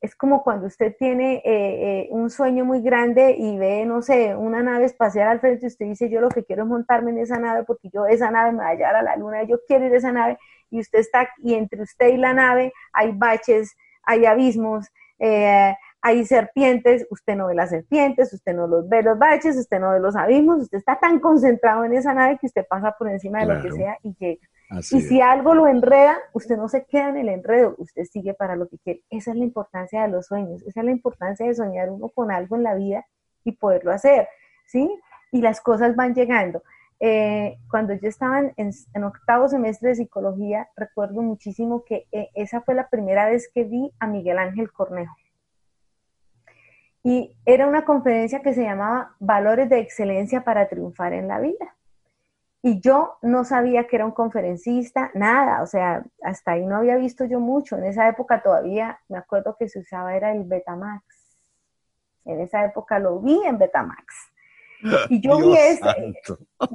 es como cuando usted tiene eh, eh, un sueño muy grande y ve, no sé, una nave espacial al frente y usted dice, yo lo que quiero es montarme en esa nave porque yo esa nave me va a llevar a la luna, yo quiero ir a esa nave y usted está, y entre usted y la nave hay baches, hay abismos, eh, hay serpientes, usted no ve las serpientes, usted no los ve los baches, usted no ve los abismos, usted está tan concentrado en esa nave que usted pasa por encima de lo que sea y llega y si algo lo enreda, usted no se queda en el enredo, usted sigue para lo que quiere. Esa es la importancia de los sueños, esa es la importancia de soñar uno con algo en la vida y poderlo hacer, ¿sí? Y las cosas van llegando. Eh, cuando yo estaba en, octavo semestre de psicología, recuerdo muchísimo que eh, esa fue la primera vez que vi a Miguel Ángel Cornejo. Y era una conferencia que se llamaba Valores de Excelencia para Triunfar en la Vida. Y yo no sabía que era un conferencista, nada, o sea, hasta ahí no había visto yo mucho. En esa época todavía me acuerdo que se usaba era el Betamax. En esa época lo vi en Betamax. Y yo vi ese,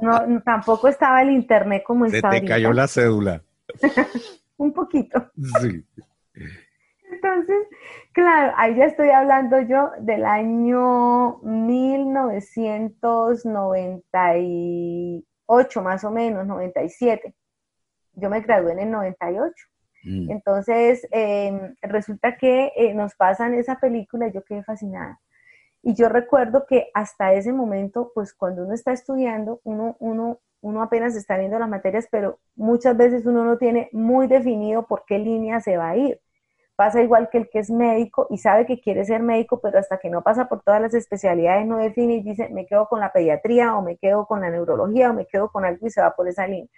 no, tampoco estaba el internet como se te cayó la cédula. un poquito. Sí. Entonces, claro, ahí ya estoy hablando yo del año 1990 8 más o menos, 97. Yo me gradué en el 98. Mm. Entonces, em, resulta que eh, nos pasan esa película y yo quedé fascinada. Y yo recuerdo que hasta ese momento, pues cuando uno está estudiando, uno, uno, uno apenas está viendo las materias, pero muchas veces uno no tiene muy definido por qué línea se va a ir. Pasa igual que el que es médico y sabe que quiere ser médico, pero hasta que no pasa por todas las especialidades no define y dice, me quedo con la pediatría o me quedo con la neurología o me quedo con algo y se va por esa línea.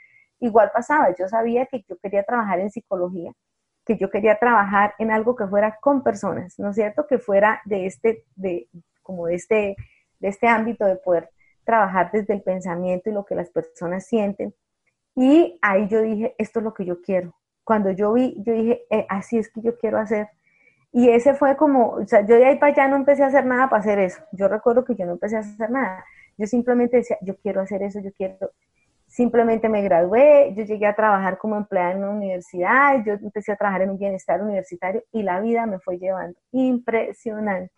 Igual pasaba, yo sabía que yo quería trabajar en psicología, que yo quería trabajar en algo que fuera con personas, ¿no es cierto? Que fuera de este, de, como este, de este ámbito de poder trabajar desde el pensamiento y lo que las personas sienten. Y ahí yo dije, esto es lo que yo quiero, cuando yo vi, yo dije, eh, así es que yo quiero hacer. Y ese fue como, o sea, yo de ahí para allá no empecé a hacer nada para hacer eso. Yo recuerdo que yo no empecé a hacer nada. Yo simplemente decía, yo quiero hacer eso, yo quiero. Simplemente me gradué, yo llegué a trabajar como empleada en una universidad, yo empecé a trabajar en un bienestar universitario y la vida me fue llevando. Impresionante.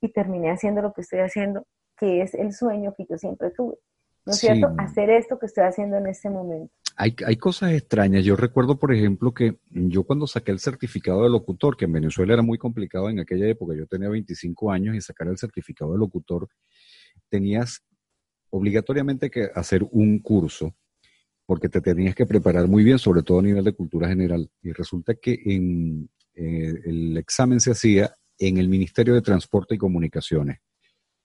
Y terminé haciendo lo que estoy haciendo, que es el sueño que yo siempre tuve. ¿No es cierto? Hacer esto que estoy haciendo en este momento. Hay, hay, cosas extrañas. Yo recuerdo, por ejemplo, que yo cuando saqué el certificado de locutor, que en Venezuela era muy complicado en aquella época, yo tenía 25 años y sacar el certificado de locutor, tenías obligatoriamente que hacer un curso porque te tenías que preparar muy bien, sobre todo a nivel de cultura general. Y resulta que en, eh, el examen se hacía en el Ministerio de Transporte y Comunicaciones.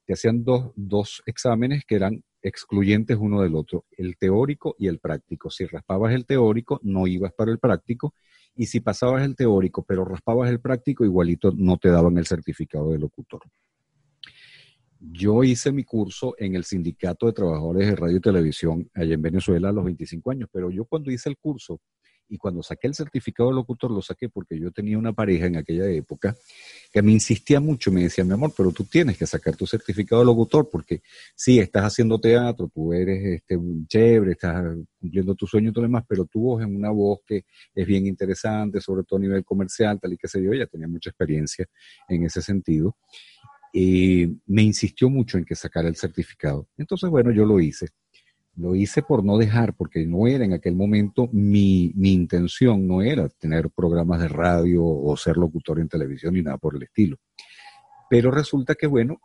Te hacían dos, dos exámenes que eran excluyentes uno del otro, el teórico y el práctico. Si raspabas el teórico, no ibas para el práctico, y si pasabas el teórico, pero raspabas el práctico, igualito no te daban el certificado de locutor. Yo hice mi curso en el Sindicato de Trabajadores de Radio y Televisión allá en Venezuela a los 25 años, pero yo cuando hice el curso y cuando saqué el certificado de locutor lo saqué porque yo tenía una pareja en aquella época que me insistía mucho, me decía, mi amor, pero tú tienes que sacar tu certificado de locutor porque sí, estás haciendo teatro, tú eres este, chévere, estás cumpliendo tu sueño y todo lo demás, pero tu voz es una voz que es bien interesante, sobre todo a nivel comercial, tal y que sé yo, ya tenía mucha experiencia en ese sentido y me insistió mucho en que sacara el certificado. Entonces, bueno, yo lo hice. Lo hice por no dejar, porque no era en aquel momento mi, mi intención, no era tener programas de radio o ser locutor en televisión ni nada por el estilo. Pero resulta que, bueno,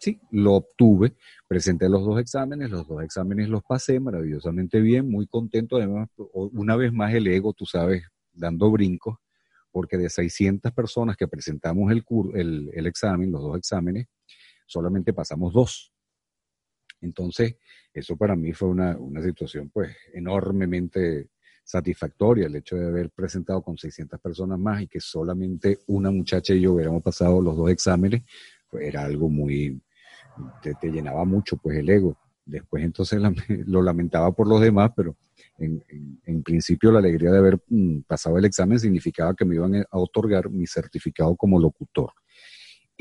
sí, lo obtuve, presenté los dos exámenes, los dos exámenes los pasé maravillosamente bien, muy contento, además, una vez más el ego, tú sabes, dando brincos, porque de 600 personas que presentamos el, el, el examen, los dos exámenes, solamente pasamos dos. Entonces, eso para mí fue una, una, situación pues enormemente satisfactoria, el hecho de haber presentado con 600 personas más y que solamente una muchacha y yo hubiéramos pasado los dos exámenes, pues era algo muy, te, te llenaba mucho pues el ego. Después entonces lo lamentaba por los demás, pero en, principio la alegría de haber mm, pasado el examen significaba que me iban a otorgar mi certificado como locutor.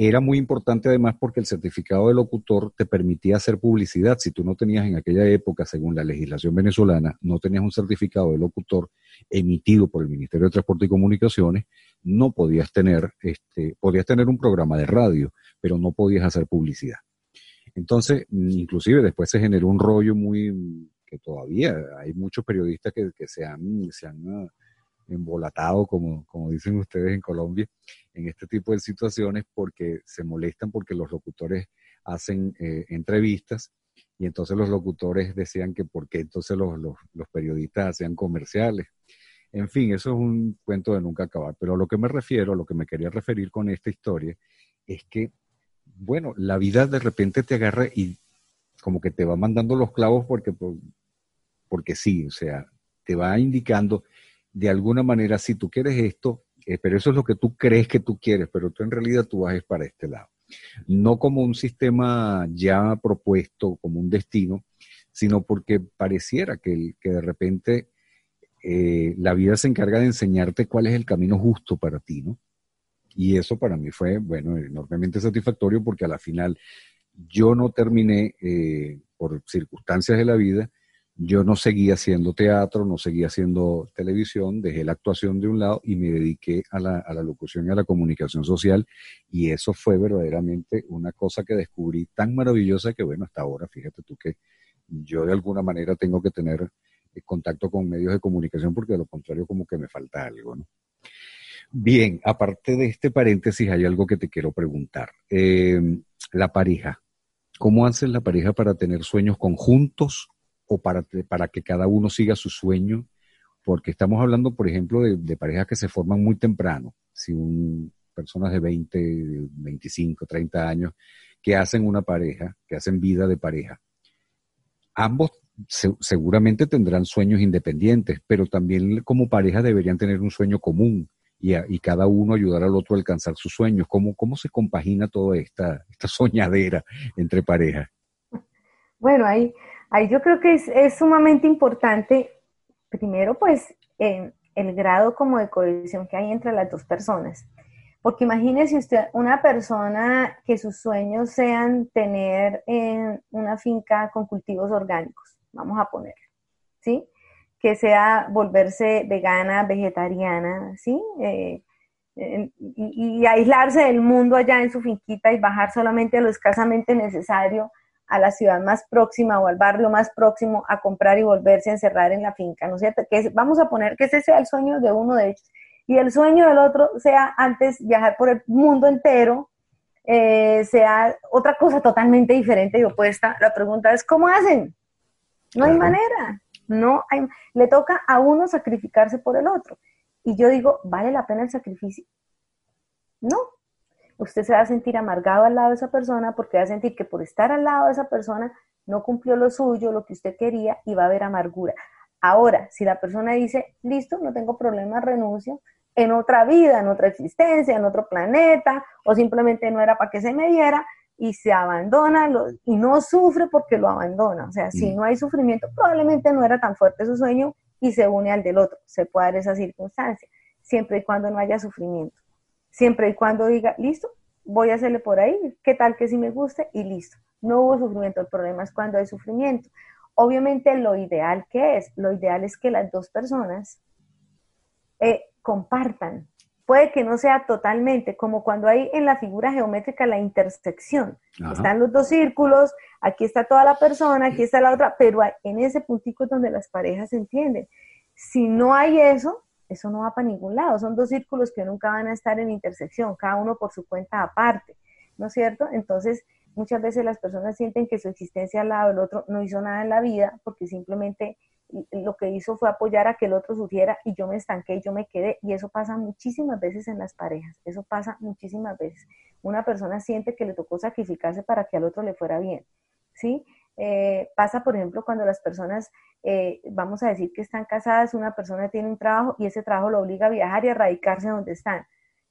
Era muy importante además porque el certificado de locutor te permitía hacer publicidad. Si tú no tenías en aquella época, según la legislación venezolana, no tenías un certificado de locutor emitido por el Ministerio de Transporte y Comunicaciones, no podías tener, este, podías tener un programa de radio, pero no podías hacer publicidad. Entonces, inclusive después se generó un rollo muy que todavía hay muchos periodistas que, se han, se han embolatado, como, como dicen ustedes en Colombia, en este tipo de situaciones porque se molestan porque los locutores hacen eh, entrevistas y entonces los locutores decían que por qué entonces los, los, los, periodistas hacían comerciales. En fin, eso es un cuento de nunca acabar. Pero a lo que me refiero, a lo que me quería referir con esta historia, es que, bueno, la vida de repente te agarra y como que te va mandando los clavos porque porque sí, o sea, te va indicando de alguna manera si tú quieres esto, eh, pero eso es lo que tú crees que tú quieres, pero tú en realidad tú vas para este lado. No como un sistema ya propuesto, como un destino, sino porque pareciera que, que de repente eh, la vida se encarga de enseñarte cuál es el camino justo para ti, ¿no? Y eso para mí fue, bueno, enormemente satisfactorio porque a la final yo no terminé, eh, por circunstancias de la vida, yo no seguía haciendo teatro, no seguía haciendo televisión, dejé la actuación de un lado y me dediqué a la, a la, locución y a la comunicación social. Y eso fue verdaderamente una cosa que descubrí tan maravillosa que, bueno, hasta ahora, fíjate tú que yo de alguna manera tengo que tener eh, contacto con medios de comunicación porque de lo contrario como que me falta algo, ¿no? Bien, aparte de este paréntesis, hay algo que te quiero preguntar. Eh, la pareja. ¿Cómo hace la pareja para tener sueños conjuntos o para, para que cada uno siga su sueño, porque estamos hablando, por ejemplo, de, parejas que se forman muy temprano, si un, personas de 20, 25, 30 años, que hacen una pareja, que hacen vida de pareja. Ambos seguramente tendrán sueños independientes, pero también como pareja deberían tener un sueño común y, y cada uno ayudar al otro a alcanzar sus sueños. ¿Cómo, cómo se compagina toda esta, esta soñadera entre parejas? Bueno, hay, Ahí yo creo que es, sumamente importante, primero, pues, el grado como de cohesión que hay entre las dos personas. Porque imagínese usted una persona que sus sueños sean tener en una finca con cultivos orgánicos, vamos a poner, ¿sí? Que sea volverse vegana, vegetariana, ¿sí? Eh, y, aislarse del mundo allá en su finquita y bajar solamente lo escasamente necesario a la ciudad más próxima o al barrio más próximo a comprar y volverse a encerrar en la finca, ¿no es cierto? Que vamos a poner que ese sea el sueño de uno de ellos y el sueño del otro sea antes viajar por el mundo entero, eh, sea otra cosa totalmente diferente y opuesta. La pregunta es, ¿cómo hacen? No hay manera, no hay, le toca a uno sacrificarse por el otro. Y yo digo, ¿vale la pena el sacrificio? No. Usted se va a sentir amargado al lado de esa persona porque va a sentir que por estar al lado de esa persona no cumplió lo suyo, lo que usted quería y va a haber amargura. Ahora, si la persona dice, listo, no tengo problema, renuncio, en otra vida, en otra existencia, en otro planeta, o simplemente no era para que se me diera, y se abandona y no sufre porque lo abandona. O sea, si mm. no hay sufrimiento, probablemente no era tan fuerte su sueño y se une al del otro. Se puede dar esa circunstancia, siempre y cuando no haya sufrimiento. Siempre y cuando diga, listo, voy a hacerle por ahí, qué tal que sí me guste y listo. No hubo sufrimiento, el problema es cuando hay sufrimiento. Obviamente lo ideal que es, lo ideal es que las dos personas eh, compartan. Puede que no sea totalmente como cuando hay en la figura geométrica la intersección. Están los dos círculos, aquí está toda la persona, aquí está la otra, pero en ese puntico es donde las parejas se entienden. Si no hay eso, eso no va para ningún lado. Son dos círculos que nunca van a estar en intersección, cada uno por su cuenta aparte, ¿no es cierto? Entonces, muchas veces las personas sienten que su existencia al lado del otro no hizo nada en la vida porque simplemente lo que hizo fue apoyar a que el otro sufriera y yo me estanqué y yo me quedé. Y eso pasa muchísimas veces en las parejas, eso pasa muchísimas veces. Una persona siente que le tocó sacrificarse para que al otro le fuera bien, ¿sí? Eh, pasa, por ejemplo, cuando las personas, eh, vamos a decir que están casadas, una persona tiene un trabajo y ese trabajo lo obliga a viajar y a radicarse donde están.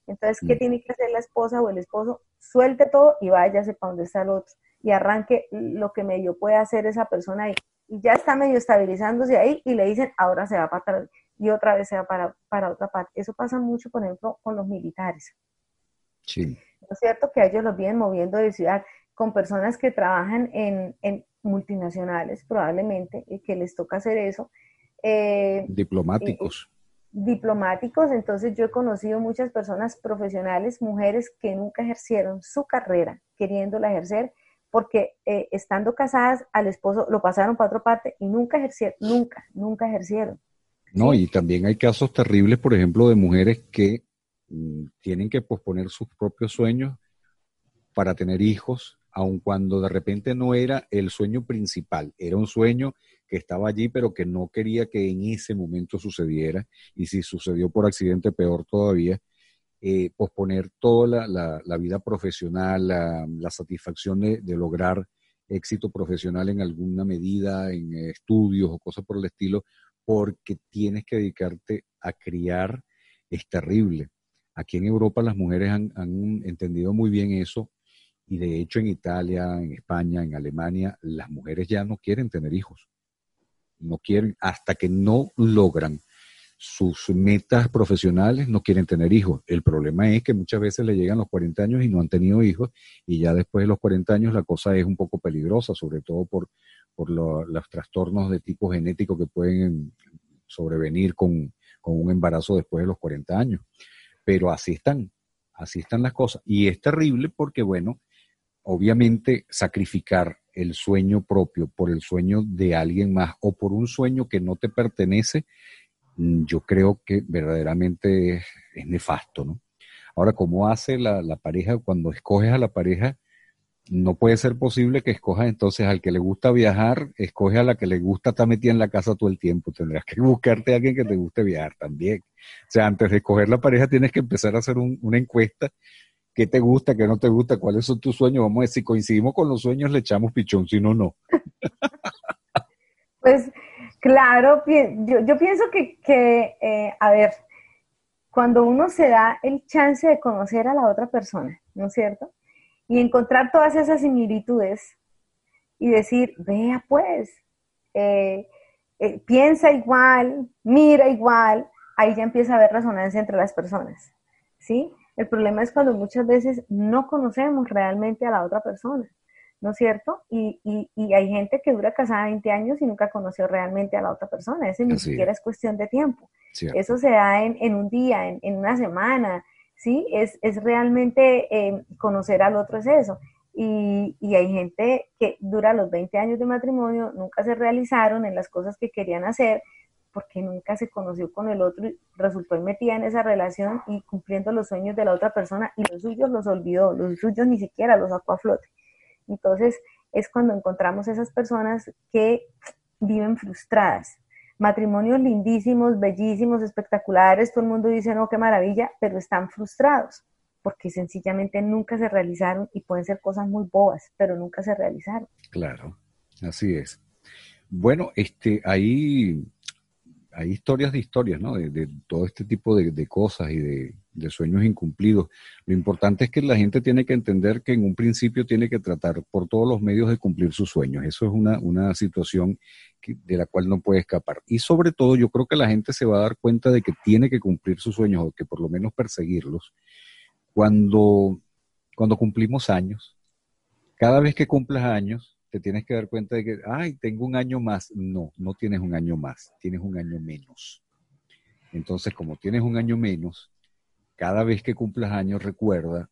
Entonces, ¿qué mm. tiene que hacer la esposa o el esposo? Suelte todo y váyase para donde está el otro y arranque lo que medio puede hacer esa persona ahí y ya está medio estabilizándose ahí y le dicen, ahora se va para atrás y otra vez se va para, para otra parte. Eso pasa mucho, por ejemplo, con los militares. Sí. ¿No es cierto que ellos los vienen moviendo de ciudad con personas que trabajan en, en multinacionales, probablemente, y que les toca hacer eso? Eh, diplomáticos. diplomáticos, entonces yo he conocido muchas personas profesionales, mujeres que nunca ejercieron su carrera queriéndola ejercer porque eh, estando casadas al esposo lo pasaron para otra parte y nunca ejercieron, nunca, nunca ejercieron. No, y también hay casos terribles, por ejemplo, de mujeres que mm, tienen que posponer sus propios sueños para tener hijos, aun cuando de repente no era el sueño principal, era un sueño que estaba allí, pero que no quería que en ese momento sucediera, y si sucedió por accidente, peor todavía, eh, posponer toda la, vida profesional, la, satisfacción de, lograr éxito profesional en alguna medida, en estudios o cosas por el estilo, porque tienes que dedicarte a criar, es terrible. Aquí en Europa las mujeres han, han entendido muy bien eso y de hecho en Italia, en España, en Alemania, las mujeres ya no quieren tener hijos. No quieren, hasta que no logran sus metas profesionales, no quieren tener hijos. El problema es que muchas veces le llegan los 40 años y no han tenido hijos y ya después de los 40 años la cosa es un poco peligrosa, sobre todo por, por los trastornos de tipo genético que pueden sobrevenir con, con un embarazo después de los 40 años. Pero así están, así están las cosas. Y es terrible porque, bueno, obviamente sacrificar el sueño propio por el sueño de alguien más o por un sueño que no te pertenece Mm, yo creo que verdaderamente es, nefasto, ¿no? Ahora, ¿cómo hace la, pareja cuando escoges a la pareja? No puede ser posible que escojas entonces al que le gusta viajar, escoge a la que le gusta estar metida en la casa todo el tiempo. Tendrás que buscarte a alguien que te guste viajar también. O sea, antes de escoger la pareja tienes que empezar a hacer una encuesta. ¿Qué te gusta, qué no te gusta? ¿Cuáles son tus sueños? Vamos a ver, si coincidimos con los sueños le echamos pichón, si no, no. Pues Claro, yo, pienso que, eh, a ver, cuando uno se da el chance de conocer a la otra persona, ¿no es cierto? Y encontrar todas esas similitudes y decir, vea pues, eh, eh, piensa igual, mira igual, ahí ya empieza a haber resonancia entre las personas, ¿sí? El problema es cuando muchas veces no conocemos realmente a la otra persona, ¿no es cierto? Y, y, hay gente que dura casada 20 años y nunca conoció realmente a la otra persona. Ese ni siquiera es cuestión de tiempo. Eso se da en, en un día, en, en, una semana, ¿sí? Es, es realmente eh, conocer al otro, es eso. Y, y, hay gente que dura los 20 años de matrimonio, nunca se realizaron en las cosas que querían hacer, porque nunca se conoció con el otro y resultó metida en esa relación y cumpliendo los sueños de la otra persona y los suyos los olvidó, los suyos ni siquiera los sacó a flote. Entonces es cuando encontramos esas personas que viven frustradas. Matrimonios lindísimos, bellísimos, espectaculares, todo el mundo dice, no, qué maravilla, pero están frustrados porque sencillamente nunca se realizaron y pueden ser cosas muy bobas, pero nunca se realizaron. Claro, así es. Bueno, este, ahí hay historias de historias, ¿no? De, todo este tipo de, cosas y de, sueños incumplidos. Lo importante es que la gente tiene que entender que en un principio tiene que tratar por todos los medios de cumplir sus sueños. Eso es una, una situación de la cual no puede escapar. Y sobre todo yo creo que la gente se va a dar cuenta de que tiene que cumplir sus sueños o que por lo menos perseguirlos cuando, cuando cumplimos años. Cada vez que cumplas años, te tienes que dar cuenta de que, ay, tengo un año más. No, no tienes un año más, tienes un año menos. Entonces, como tienes un año menos, cada vez que cumplas años recuerda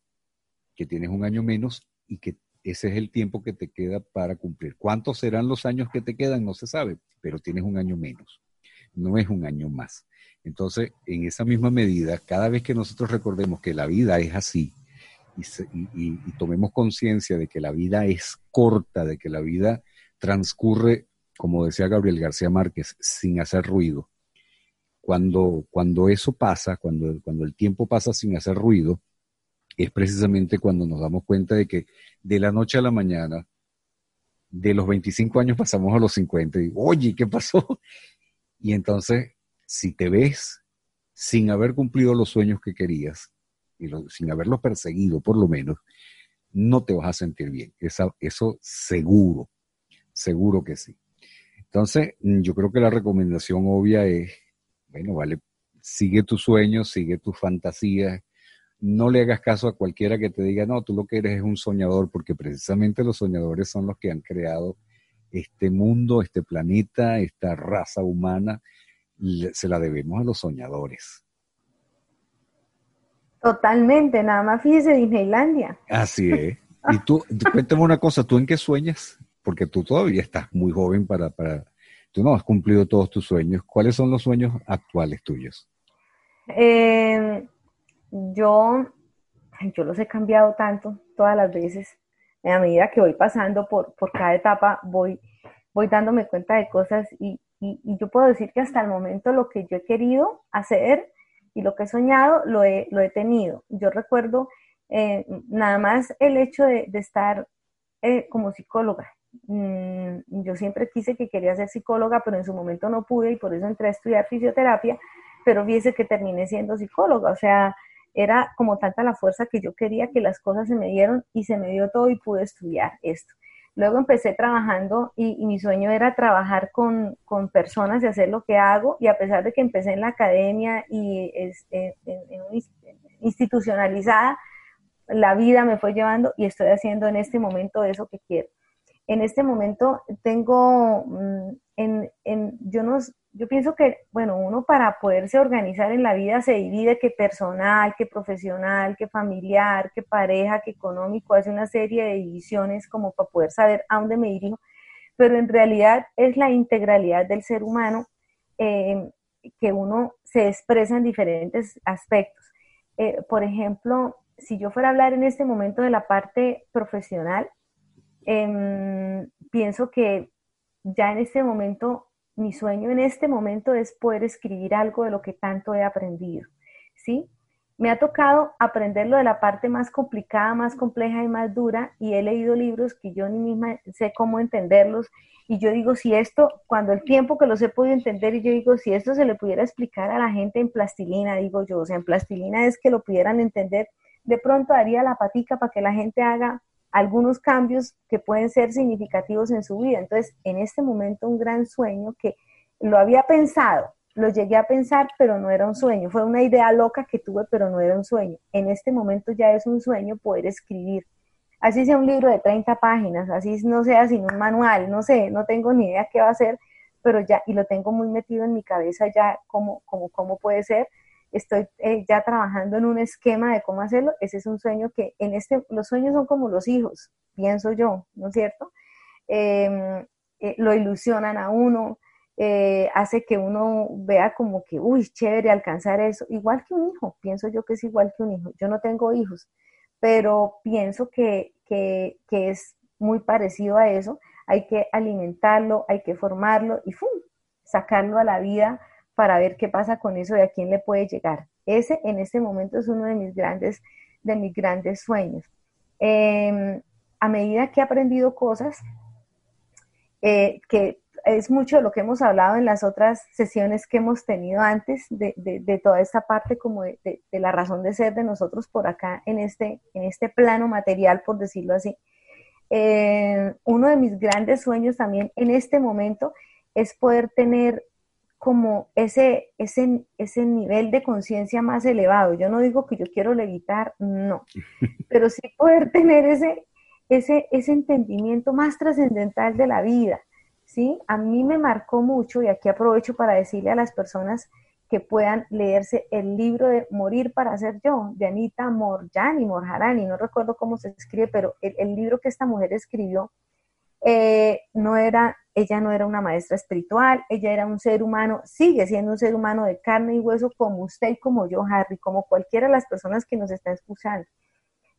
que tienes un año menos y que ese es el tiempo que te queda para cumplir. ¿Cuántos serán los años que te quedan? No se sabe, pero tienes un año menos. No es un año más. Entonces, en esa misma medida, cada vez que nosotros recordemos que la vida es así, y, tomemos conciencia de que la vida es corta, de que la vida transcurre, como decía Gabriel García Márquez, sin hacer ruido. Cuando, cuando eso pasa, cuando, cuando el tiempo pasa sin hacer ruido, es precisamente cuando nos damos cuenta de que de la noche a la mañana, de los 25 años pasamos a los 50 y, oye, ¿qué pasó? Y entonces, si te ves sin haber cumplido los sueños que querías, sin haberlo perseguido por lo menos, no te vas a sentir bien. eso seguro, seguro que sí. Entonces, mm, yo creo que la recomendación obvia es, bueno, vale, sigue tus sueños, sigue tus fantasías, no le hagas caso a cualquiera que te diga, no, tú lo que eres es un soñador, porque precisamente los soñadores son los que han creado este mundo, este planeta, esta raza humana, se la debemos a los soñadores. Totalmente, nada más fíjese Disneylandia. Así es. Y tú, cuéntame una cosa, ¿tú en qué sueñas? Porque tú todavía estás muy joven para, para, tú no has cumplido todos tus sueños. ¿Cuáles son los sueños actuales tuyos? Eh, yo, yo los he cambiado tanto todas las veces. A medida que voy pasando por, por cada etapa, voy, voy dándome cuenta de cosas y, y, y yo puedo decir que hasta el momento lo que yo he querido hacer y lo que he soñado lo he, lo he tenido. Yo recuerdo eh, nada más el hecho de, estar eh, como psicóloga. Mm, yo siempre quise que quería ser psicóloga, pero en su momento no pude y por eso entré a estudiar fisioterapia, pero viese que terminé siendo psicóloga. O sea, era como tanta la fuerza que yo quería que las cosas se me dieron y se me dio todo y pude estudiar esto. Luego empecé trabajando y, mi sueño era trabajar con, personas y hacer lo que hago. Y a pesar de que empecé en la academia y es, en, institucionalizada, la vida me fue llevando y estoy haciendo en este momento eso que quiero. En este momento tengo, mm, en, en, yo no, yo pienso que, bueno, uno para poderse organizar en la vida se divide que personal, que profesional, que familiar, que pareja, que económico, hace una serie de divisiones como para poder saber a dónde me dirijo, pero en realidad es la integralidad del ser humano eh, que uno se expresa en diferentes aspectos. Eh, por ejemplo, si yo fuera a hablar en este momento de la parte profesional, em, pienso que ya en este momento mi sueño en este momento es poder escribir algo de lo que tanto he aprendido, ¿sí? Me ha tocado aprenderlo de la parte más complicada, más compleja y más dura, y he leído libros que yo ni misma sé cómo entenderlos, y yo digo, si esto, cuando el tiempo que los he podido entender, y yo digo, si esto se le pudiera explicar a la gente en plastilina, digo yo, o sea, en plastilina es que lo pudieran entender, de pronto haría la patica para que la gente haga algunos cambios que pueden ser significativos en su vida. Entonces, en este momento, un gran sueño que lo había pensado, lo llegué a pensar, pero no era un sueño. Fue una idea loca que tuve, pero no era un sueño. En este momento ya es un sueño poder escribir. Así sea un libro de 30 páginas, así no sea sin un manual, no sé, no tengo ni idea qué va a ser, pero ya, y lo tengo muy metido en mi cabeza ya cómo, cómo, cómo puede ser. Estoy eh, ya trabajando en un esquema de cómo hacerlo. Ese es un sueño que en este, los sueños son como los hijos, pienso yo, ¿no es cierto? Em, eh, lo ilusionan a uno, eh, hace que uno vea como que, uy, chévere alcanzar eso, igual que un hijo, pienso yo que es igual que un hijo. Yo no tengo hijos, pero pienso que, que, que es muy parecido a eso. Hay que alimentarlo, hay que formarlo y ¡fum! sacarlo a la vida para ver qué pasa con eso y a quién le puede llegar. Ese en este momento es uno de mis grandes, de mis grandes sueños. Em, a medida que he aprendido cosas, eh, que es mucho de lo que hemos hablado en las otras sesiones que hemos tenido antes, de, de, toda esta parte como de, de, la razón de ser de nosotros por acá en este, en este plano material, por decirlo así. Eh, uno de mis grandes sueños también en este momento es poder tener como ese, ese, ese nivel de conciencia más elevado. Yo no digo que yo quiero levitar, no, pero sí poder tener ese, ese, ese entendimiento más trascendental de la vida, ¿sí? A mí me marcó mucho, y aquí aprovecho para decirle a las personas que puedan leerse el libro de Morir para ser yo, de Anita Morjani, Morjarani, no recuerdo cómo se escribe, pero el, libro que esta mujer escribió, eh, no era, ella no era una maestra espiritual, ella era un ser humano, sigue siendo un ser humano de carne y hueso como usted y como yo, Harry, como cualquiera de las personas que nos están escuchando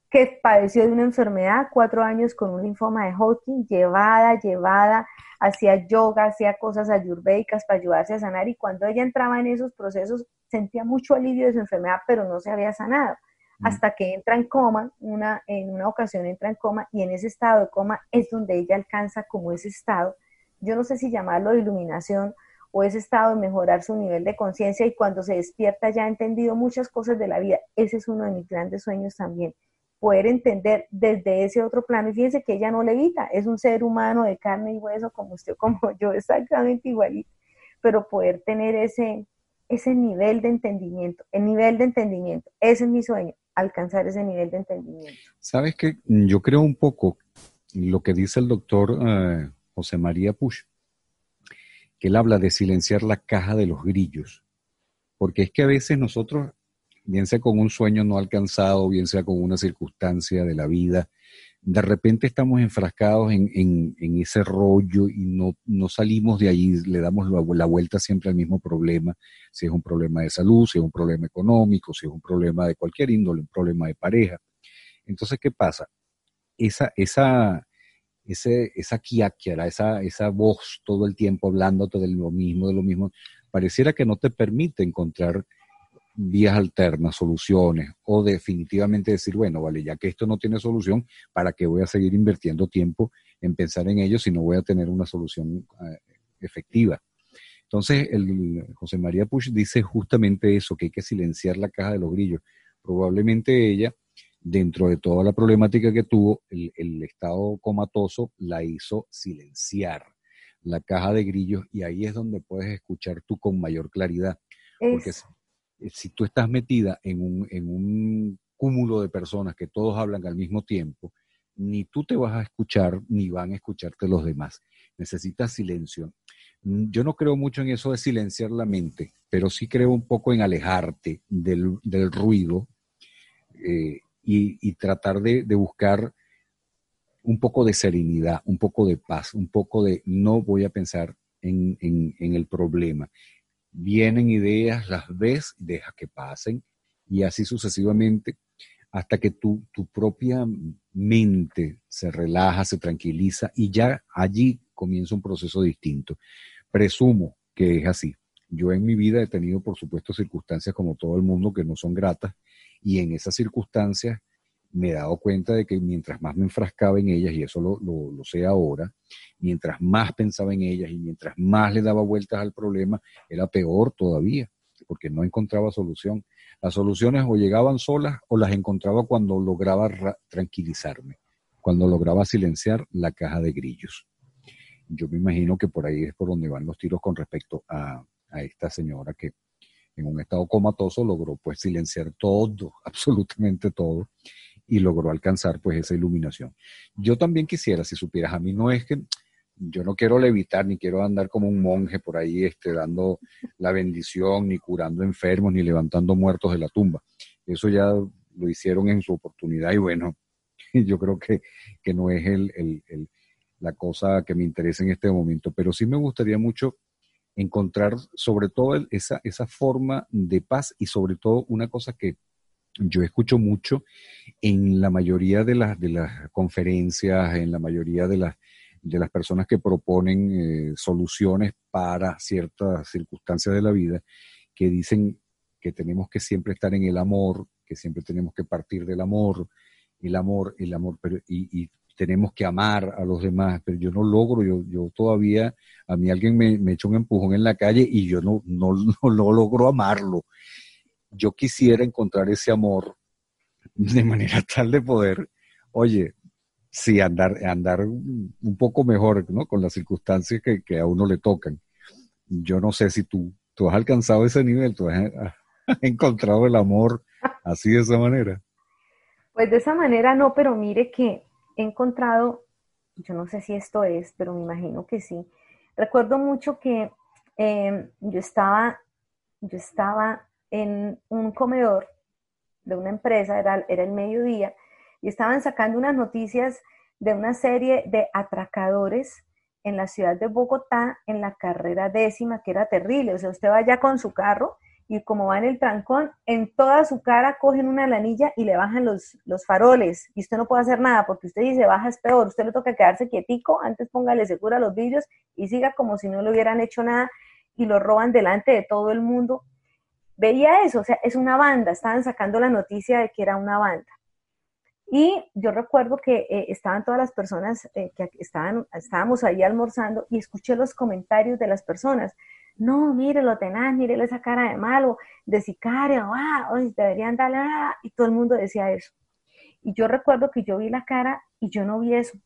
que padeció de una enfermedad, cuatro años con un linfoma de Hodgkin, llevada, llevada, hacía yoga, hacía cosas ayurvédicas para ayudarse a sanar y cuando ella entraba en esos procesos sentía mucho alivio de su enfermedad, pero no se había sanado. Hasta que entra en coma, una, en una ocasión entra en coma y en ese estado de coma es donde ella alcanza como ese estado, yo no sé si llamarlo de iluminación o ese estado de mejorar su nivel de conciencia y cuando se despierta ya ha entendido muchas cosas de la vida. Ese es uno de mis grandes sueños también poder entender desde ese otro plano. Y fíjense que ella no levita, es un ser humano de carne y hueso como usted, como yo, exactamente igualito, pero poder tener ese, ese nivel de entendimiento, el nivel de entendimiento, ese es mi sueño, alcanzar ese nivel de entendimiento. Sabes que yo creo un poco lo que dice el doctor eh, José María Push, que él habla de silenciar la caja de los grillos, porque es que a veces nosotros bien sea con un sueño no alcanzado, bien sea con una circunstancia de la vida, de repente estamos enfrascados en, ese rollo y no, no, salimos de allí, le damos la, vuelta siempre al mismo problema, si es un problema de salud, si es un problema económico, si es un problema de cualquier índole, un problema de pareja. Entonces, ¿qué pasa? Esa, esa, esa esa, esa voz todo el tiempo hablándote de lo mismo, de lo mismo, pareciera que no te permite encontrar vías alternas, soluciones, o definitivamente decir, bueno, vale, ya que esto no tiene solución, ¿para qué voy a seguir invirtiendo tiempo en pensar en ello si no voy a tener una solución eh, efectiva? Entonces, el, José María Push dice justamente eso, que hay que silenciar la caja de los grillos. Probablemente ella, dentro de toda la problemática que tuvo, el, estado comatoso la hizo silenciar la caja de grillos y ahí es donde puedes escuchar tú con mayor claridad. Porque si tú estás metida en un, en un cúmulo de personas que todos hablan al mismo tiempo, ni tú te vas a escuchar, ni van a escucharte los demás. Necesitas silencio. Mm, yo no creo mucho en eso de silenciar la mente, pero sí creo un poco en alejarte del, ruido eh, y, tratar de, buscar un poco de serenidad, un poco de paz, un poco de no voy a pensar en, en el problema vienen ideas, las ves, deja que pasen y así sucesivamente hasta que tu, tu propia mente se relaja, se tranquiliza y ya allí comienza un proceso distinto. Presumo que es así. Yo en mi vida he tenido, por supuesto, circunstancias como todo el mundo que no son gratas y en esas circunstancias me he dado cuenta de que mientras más me enfrascaba en ellas, y eso lo, lo, sé ahora, mientras más pensaba en ellas y mientras más le daba vueltas al problema, era peor todavía, porque no encontraba solución. Las soluciones o llegaban solas o las encontraba cuando lograba tranquilizarme, cuando lograba silenciar la caja de grillos. Yo me imagino que por ahí es por donde van los tiros con respecto a, a esta señora que en un estado comatoso logró pues silenciar todo, absolutamente todo, y logró alcanzar pues esa iluminación. Yo también quisiera, si supieras, a mí no es que yo no quiero levitar ni quiero andar como un monje por ahí este, dando la bendición, ni curando enfermos, ni levantando muertos de la tumba. Eso ya lo hicieron en su oportunidad y bueno, yo creo que, que no es el, el, la cosa que me interesa en este momento, pero sí me gustaría mucho encontrar sobre todo esa, esa forma de paz y sobre todo una cosa que yo escucho mucho en la mayoría de las, de las conferencias, en la mayoría de las, de las personas que proponen eh, soluciones para ciertas circunstancias de la vida, que dicen que tenemos que siempre estar en el amor, que siempre tenemos que partir del amor, el amor, el amor, pero, y, tenemos que amar a los demás, pero yo no logro, yo, yo todavía, a mí alguien me, me echa un empujón en la calle y yo no, no, no, no logro amarlo yo quisiera encontrar ese amor de manera tal de poder, oye, sí, andar, andar un poco mejor, ¿no? Con las circunstancias que, a uno le tocan. Yo no sé si tú, tú has alcanzado ese nivel, tú has, encontrado el amor así de esa manera. Pues de esa manera no, pero mire que he encontrado, yo no sé si esto es, pero me imagino que sí. Recuerdo mucho que em, yo estaba, yo estaba en un comedor de una empresa, era, era el mediodía, y estaban sacando unas noticias de una serie de atracadores en la ciudad de Bogotá en la carrera décima, que era terrible. O sea, usted va allá con su carro y como va en el trancón, en toda su cara cogen una lanilla y le bajan los, los faroles y usted no puede hacer nada porque usted dice, baja es peor, usted le toca quedarse quietico, antes póngale segura los vidrios y siga como si no le hubieran hecho nada y lo roban delante de todo el mundo veía eso, o sea, es una banda, estaban sacando la noticia de que era una banda. Y yo recuerdo que eh, estaban todas las personas eh, que estaban, estábamos ahí almorzando y escuché los comentarios de las personas. No, mire lo tenaz, mire esa cara de malo, de sicario, ah, deberían darle, ah", y todo el mundo decía eso. Y yo recuerdo que yo vi la cara y yo no vi eso.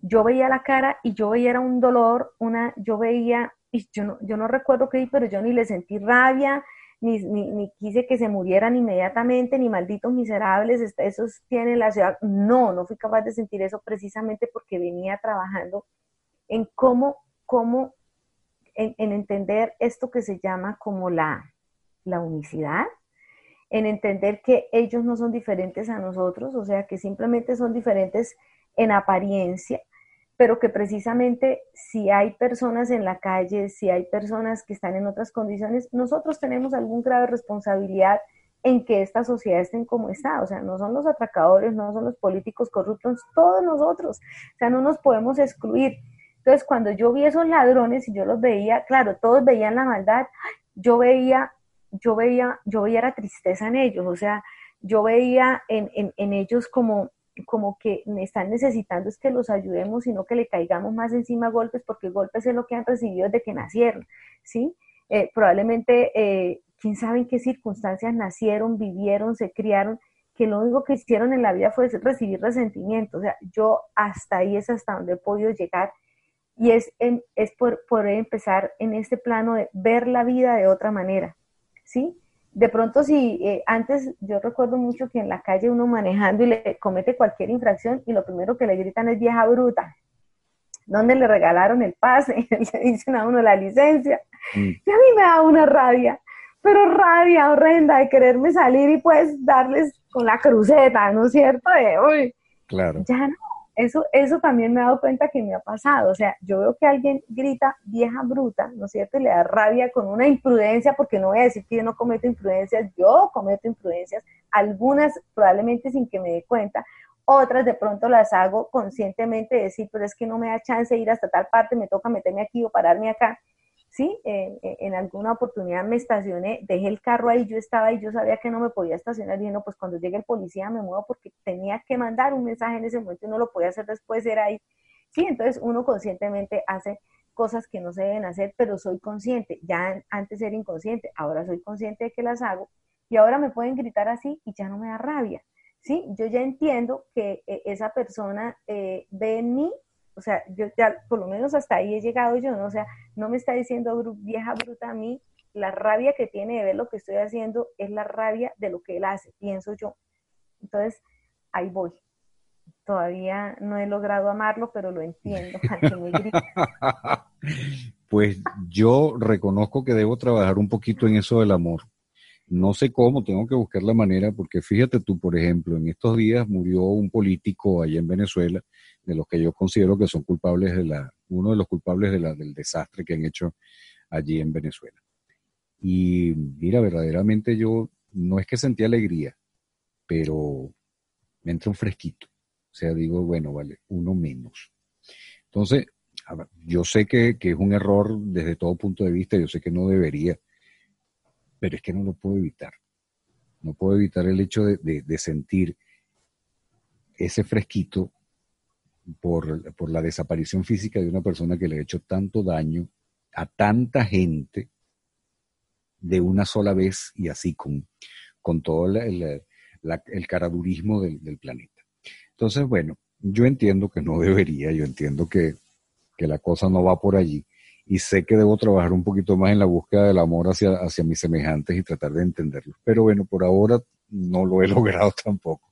Yo veía la cara y yo veía un dolor, una, yo veía, y yo no, yo no recuerdo qué vi, pero yo ni le sentí rabia, ni, ni, quise que se murieran inmediatamente, ni malditos miserables, esos tienen la ciudad. No, no fui capaz de sentir eso precisamente porque venía trabajando en cómo, cómo en, entender esto que se llama como la, la unicidad, en entender que ellos no son diferentes a nosotros, o sea, que simplemente son diferentes en apariencia, pero que precisamente si hay personas en la calle, si hay personas que están en otras condiciones, nosotros tenemos algún grado de responsabilidad en que esta sociedad esté como está. O sea, no son los atracadores, no son los políticos corruptos, todos nosotros. O sea, no nos podemos excluir. Entonces, cuando yo vi esos ladrones y yo los veía, claro, todos veían la maldad, yo veía, yo veía, yo veía la tristeza en ellos, o sea, yo veía en, en, en ellos como, como que están necesitando es que los ayudemos, sino que le caigamos más encima golpes, porque golpes es lo que han recibido desde que nacieron, ¿sí? Eh, probablemente, eh, quién sabe en qué circunstancias nacieron, vivieron, se criaron, que lo único que hicieron en la vida fue recibir resentimiento. O sea, yo hasta ahí es hasta donde he podido llegar y es, es por, por empezar en este plano de ver la vida de otra manera, ¿sí? De pronto si eh, antes yo recuerdo mucho que en la calle uno manejando y le comete cualquier infracción y lo primero que le gritan es vieja bruta. ¿Dónde le regalaron el pase? le dicen a uno la licencia. Mm. Y a mí me da una rabia, pero rabia horrenda de quererme salir y pues darles con la cruceta, ¿no es cierto? De, uy, claro. Ya no, eso, eso también me he dado cuenta que me ha pasado. O sea, yo veo que alguien grita vieja bruta, ¿no es cierto? Y le da rabia con una imprudencia, porque no voy a decir que yo no cometo imprudencias, yo cometo imprudencias, algunas probablemente sin que me dé cuenta, otras de pronto las hago conscientemente, decir, pero es que no me da chance ir hasta tal parte, me toca meterme aquí o pararme acá. Sí, en alguna oportunidad me estacioné, dejé el carro ahí, yo estaba ahí, yo sabía que no me podía estacionar y no, pues cuando llegue el policía me muevo porque tenía que mandar un mensaje en ese momento y no lo podía hacer después, era ahí. Sí, entonces uno conscientemente hace cosas que no se deben hacer, pero soy consciente, ya antes era inconsciente, ahora soy consciente de que las hago y ahora me pueden gritar así y ya no me da rabia. Sí, yo ya entiendo que eh, esa persona eh, ve en mí o sea, yo ya por lo menos hasta ahí he llegado yo, ¿no? O sea, no me está diciendo vieja bruta a mí, la rabia que tiene de ver lo que estoy haciendo es la rabia de lo que él hace, pienso yo. Entonces, ahí voy. Todavía no he logrado amarlo, pero lo entiendo. pues yo reconozco que debo trabajar un poquito en eso del amor. No sé cómo, tengo que buscar la manera, porque fíjate tú, por ejemplo, en estos días murió un político allá en Venezuela, de los que yo considero que son culpables de la, uno de los culpables de la, del desastre que han hecho allí en Venezuela. Y mira, verdaderamente yo no es que sentí alegría, pero me entra un fresquito. O sea, digo, bueno, vale, uno menos. Entonces, yo sé que, es un error desde todo punto de vista, yo sé que no debería, pero es que no lo puedo evitar. No puedo evitar el hecho de, sentir ese fresquito por, por, la desaparición física de una persona que le ha hecho tanto daño a tanta gente de una sola vez y así con, con todo el, caradurismo del, planeta. Entonces, bueno, yo entiendo que no debería, yo entiendo que, la cosa no va por allí y sé que debo trabajar un poquito más en la búsqueda del amor hacia, hacia mis semejantes y tratar de entenderlos. Pero bueno, por ahora no lo he logrado tampoco.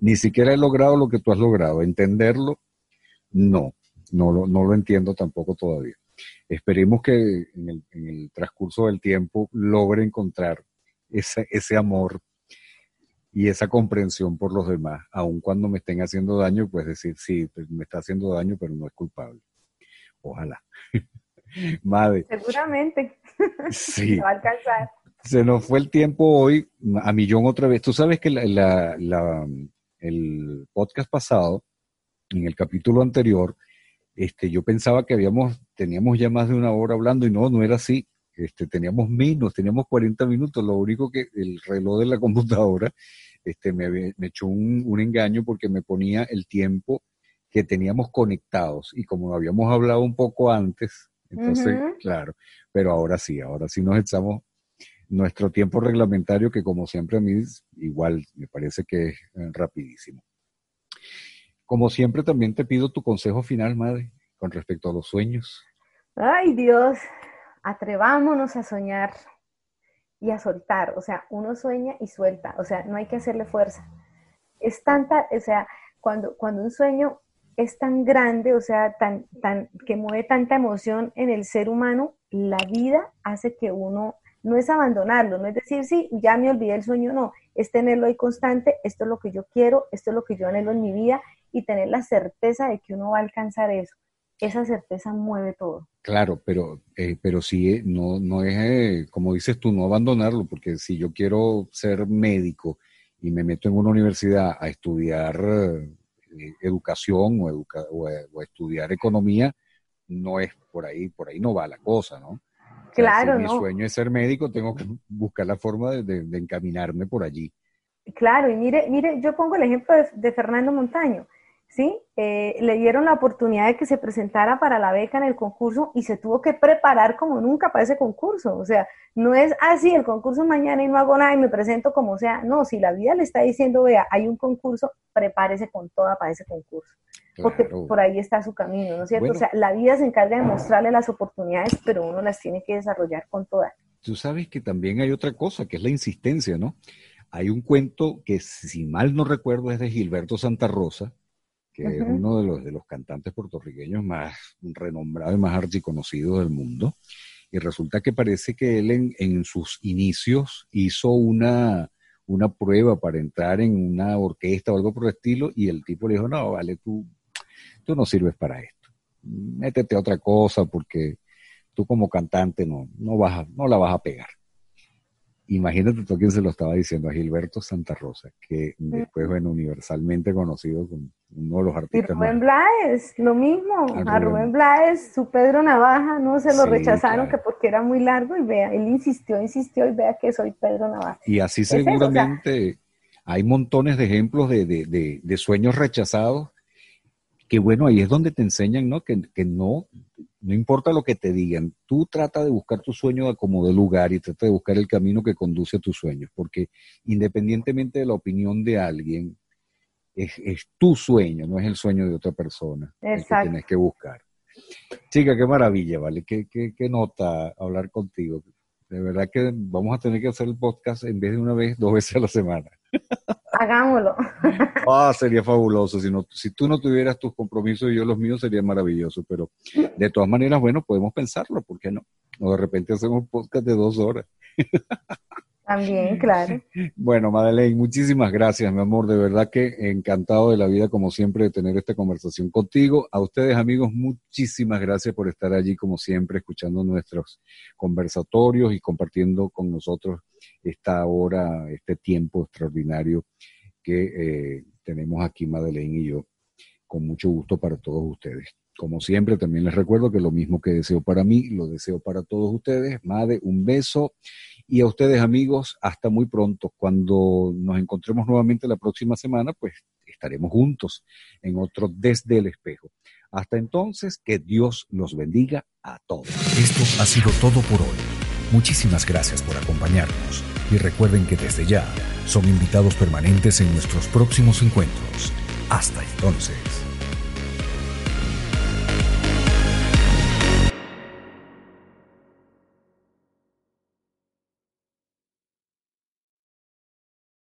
Ni siquiera he logrado lo que tú has logrado. Entenderlo, no, no lo, no lo entiendo tampoco todavía. Esperemos que en el, transcurso del tiempo logre encontrar ese, ese amor y esa comprensión por los demás, aun cuando me estén haciendo daño, pues decir, sí, pues me está haciendo daño, pero no es culpable. Ojalá. Madre. Seguramente. Sí. Se va a alcanzar. Se nos fue el tiempo hoy a millón otra vez. Tú sabes que la, el podcast pasado, en el capítulo anterior, este, yo pensaba que habíamos, teníamos ya más de una hora hablando y no, no era así. Este, teníamos menos, teníamos 40 minutos. Lo único que el reloj de la computadora este, me, me echó un, engaño porque me ponía el tiempo que teníamos conectados. Y como habíamos hablado un poco antes, entonces, claro, pero ahora sí, ahora sí nos echamos nuestro tiempo reglamentario que como siempre a mí igual me parece que es eh, rapidísimo. Como siempre, también te pido tu consejo final, madre, con respecto a los sueños. Ay, Dios, atrevámonos a soñar y a soltar. O sea, uno sueña y suelta. O sea, no hay que hacerle fuerza. Es tanta, o sea, cuando, cuando un sueño es tan grande, o sea, tan, tan, que mueve tanta emoción en el ser humano, la vida hace que uno, no es abandonarlo, no es decir, sí, ya me olvidé el sueño, no, es tenerlo ahí constante, esto es lo que yo quiero, esto es lo que yo anhelo en mi vida y tener la certeza de que uno va a alcanzar eso. Esa certeza mueve todo. Claro, pero, eh, pero sí, eh, no, no es, eh, como dices tú, no abandonarlo, porque si yo quiero ser médico y me meto en una universidad a estudiar educación o, o, a, estudiar economía, no es por ahí, por ahí no va la cosa, ¿no? Claro, si mi sueño es ser médico, tengo que buscar la forma de, encaminarme por allí. Claro, y mire, mire, yo pongo el ejemplo de Fernando Montaño. ¿sí? Eh, le dieron la oportunidad de que se presentara para la beca en el concurso y se tuvo que preparar como nunca para ese concurso. O sea, no es así, el concurso mañana y no hago nada y me presento como sea. No, si la vida le está diciendo, vea, hay un concurso, prepárese con toda para ese concurso. Porque por ahí está su camino, ¿no es cierto? O sea, la vida se encarga de mostrarle las oportunidades, pero uno las tiene que desarrollar con todas. Tú sabes que también hay otra cosa, que es la insistencia, ¿no? Hay un cuento que, si mal no recuerdo, es de Gilberto Santa Rosa, que es uno de los, de los cantantes puertorriqueños más renombrados y más archiconocidos del mundo. Y resulta que parece que él en, sus inicios hizo una, una prueba para entrar en una orquesta o algo por el estilo y el tipo le dijo, no, vale, tú, tú no sirves para esto. Métete a otra cosa porque tú como cantante no, no, vas no la vas a pegar. Imagínate tú quién se lo estaba diciendo a Gilberto Santa Rosa, que después, bueno, universalmente conocido como uno de los artistas. Y Rubén Blades, lo mismo. A Rubén, Blades, su Pedro Navaja, no se lo rechazaron que porque era muy largo y vea, él insistió, insistió y vea que soy Pedro Navaja. Y así seguramente hay montones de ejemplos de, de, de, sueños rechazados que bueno, ahí es donde te enseñan, ¿no? Que, que no, no importa lo que te digan, tú trata de buscar tu sueño a como de lugar y trata de buscar el camino que conduce a tus sueños, porque independientemente de la opinión de alguien, es, tu sueño, no es el sueño de otra persona. Exacto. que tienes que buscar. Chica, qué maravilla, ¿vale? Qué, qué, qué nota hablar contigo. De verdad que vamos a tener que hacer el podcast en vez de una vez, dos veces a la semana. Hagámoslo. Ah, sería fabuloso. Si, no, si tú no tuvieras tus compromisos y yo los míos, sería maravilloso. Pero de todas maneras, bueno, podemos pensarlo, ¿por qué no? O de repente hacemos un podcast de dos horas. También, claro. Bueno, Madeleine, muchísimas gracias, mi amor. De verdad que encantado de la vida, como siempre, de tener esta conversación contigo. A ustedes, amigos, muchísimas gracias por estar allí, como siempre, escuchando nuestros conversatorios y compartiendo con nosotros esta hora, este tiempo extraordinario que eh, tenemos aquí, Madeleine y yo, con mucho gusto para todos ustedes. Como siempre, también les recuerdo que lo mismo que deseo para mí, lo deseo para todos ustedes. Made, un beso y a ustedes amigos, hasta muy pronto. Cuando nos encontremos nuevamente la próxima semana, pues estaremos juntos en otro Desde el Espejo. Hasta entonces, que Dios los bendiga a todos. Esto ha sido todo por hoy. Muchísimas gracias por acompañarnos y recuerden que desde ya son invitados permanentes en nuestros próximos encuentros. Hasta entonces.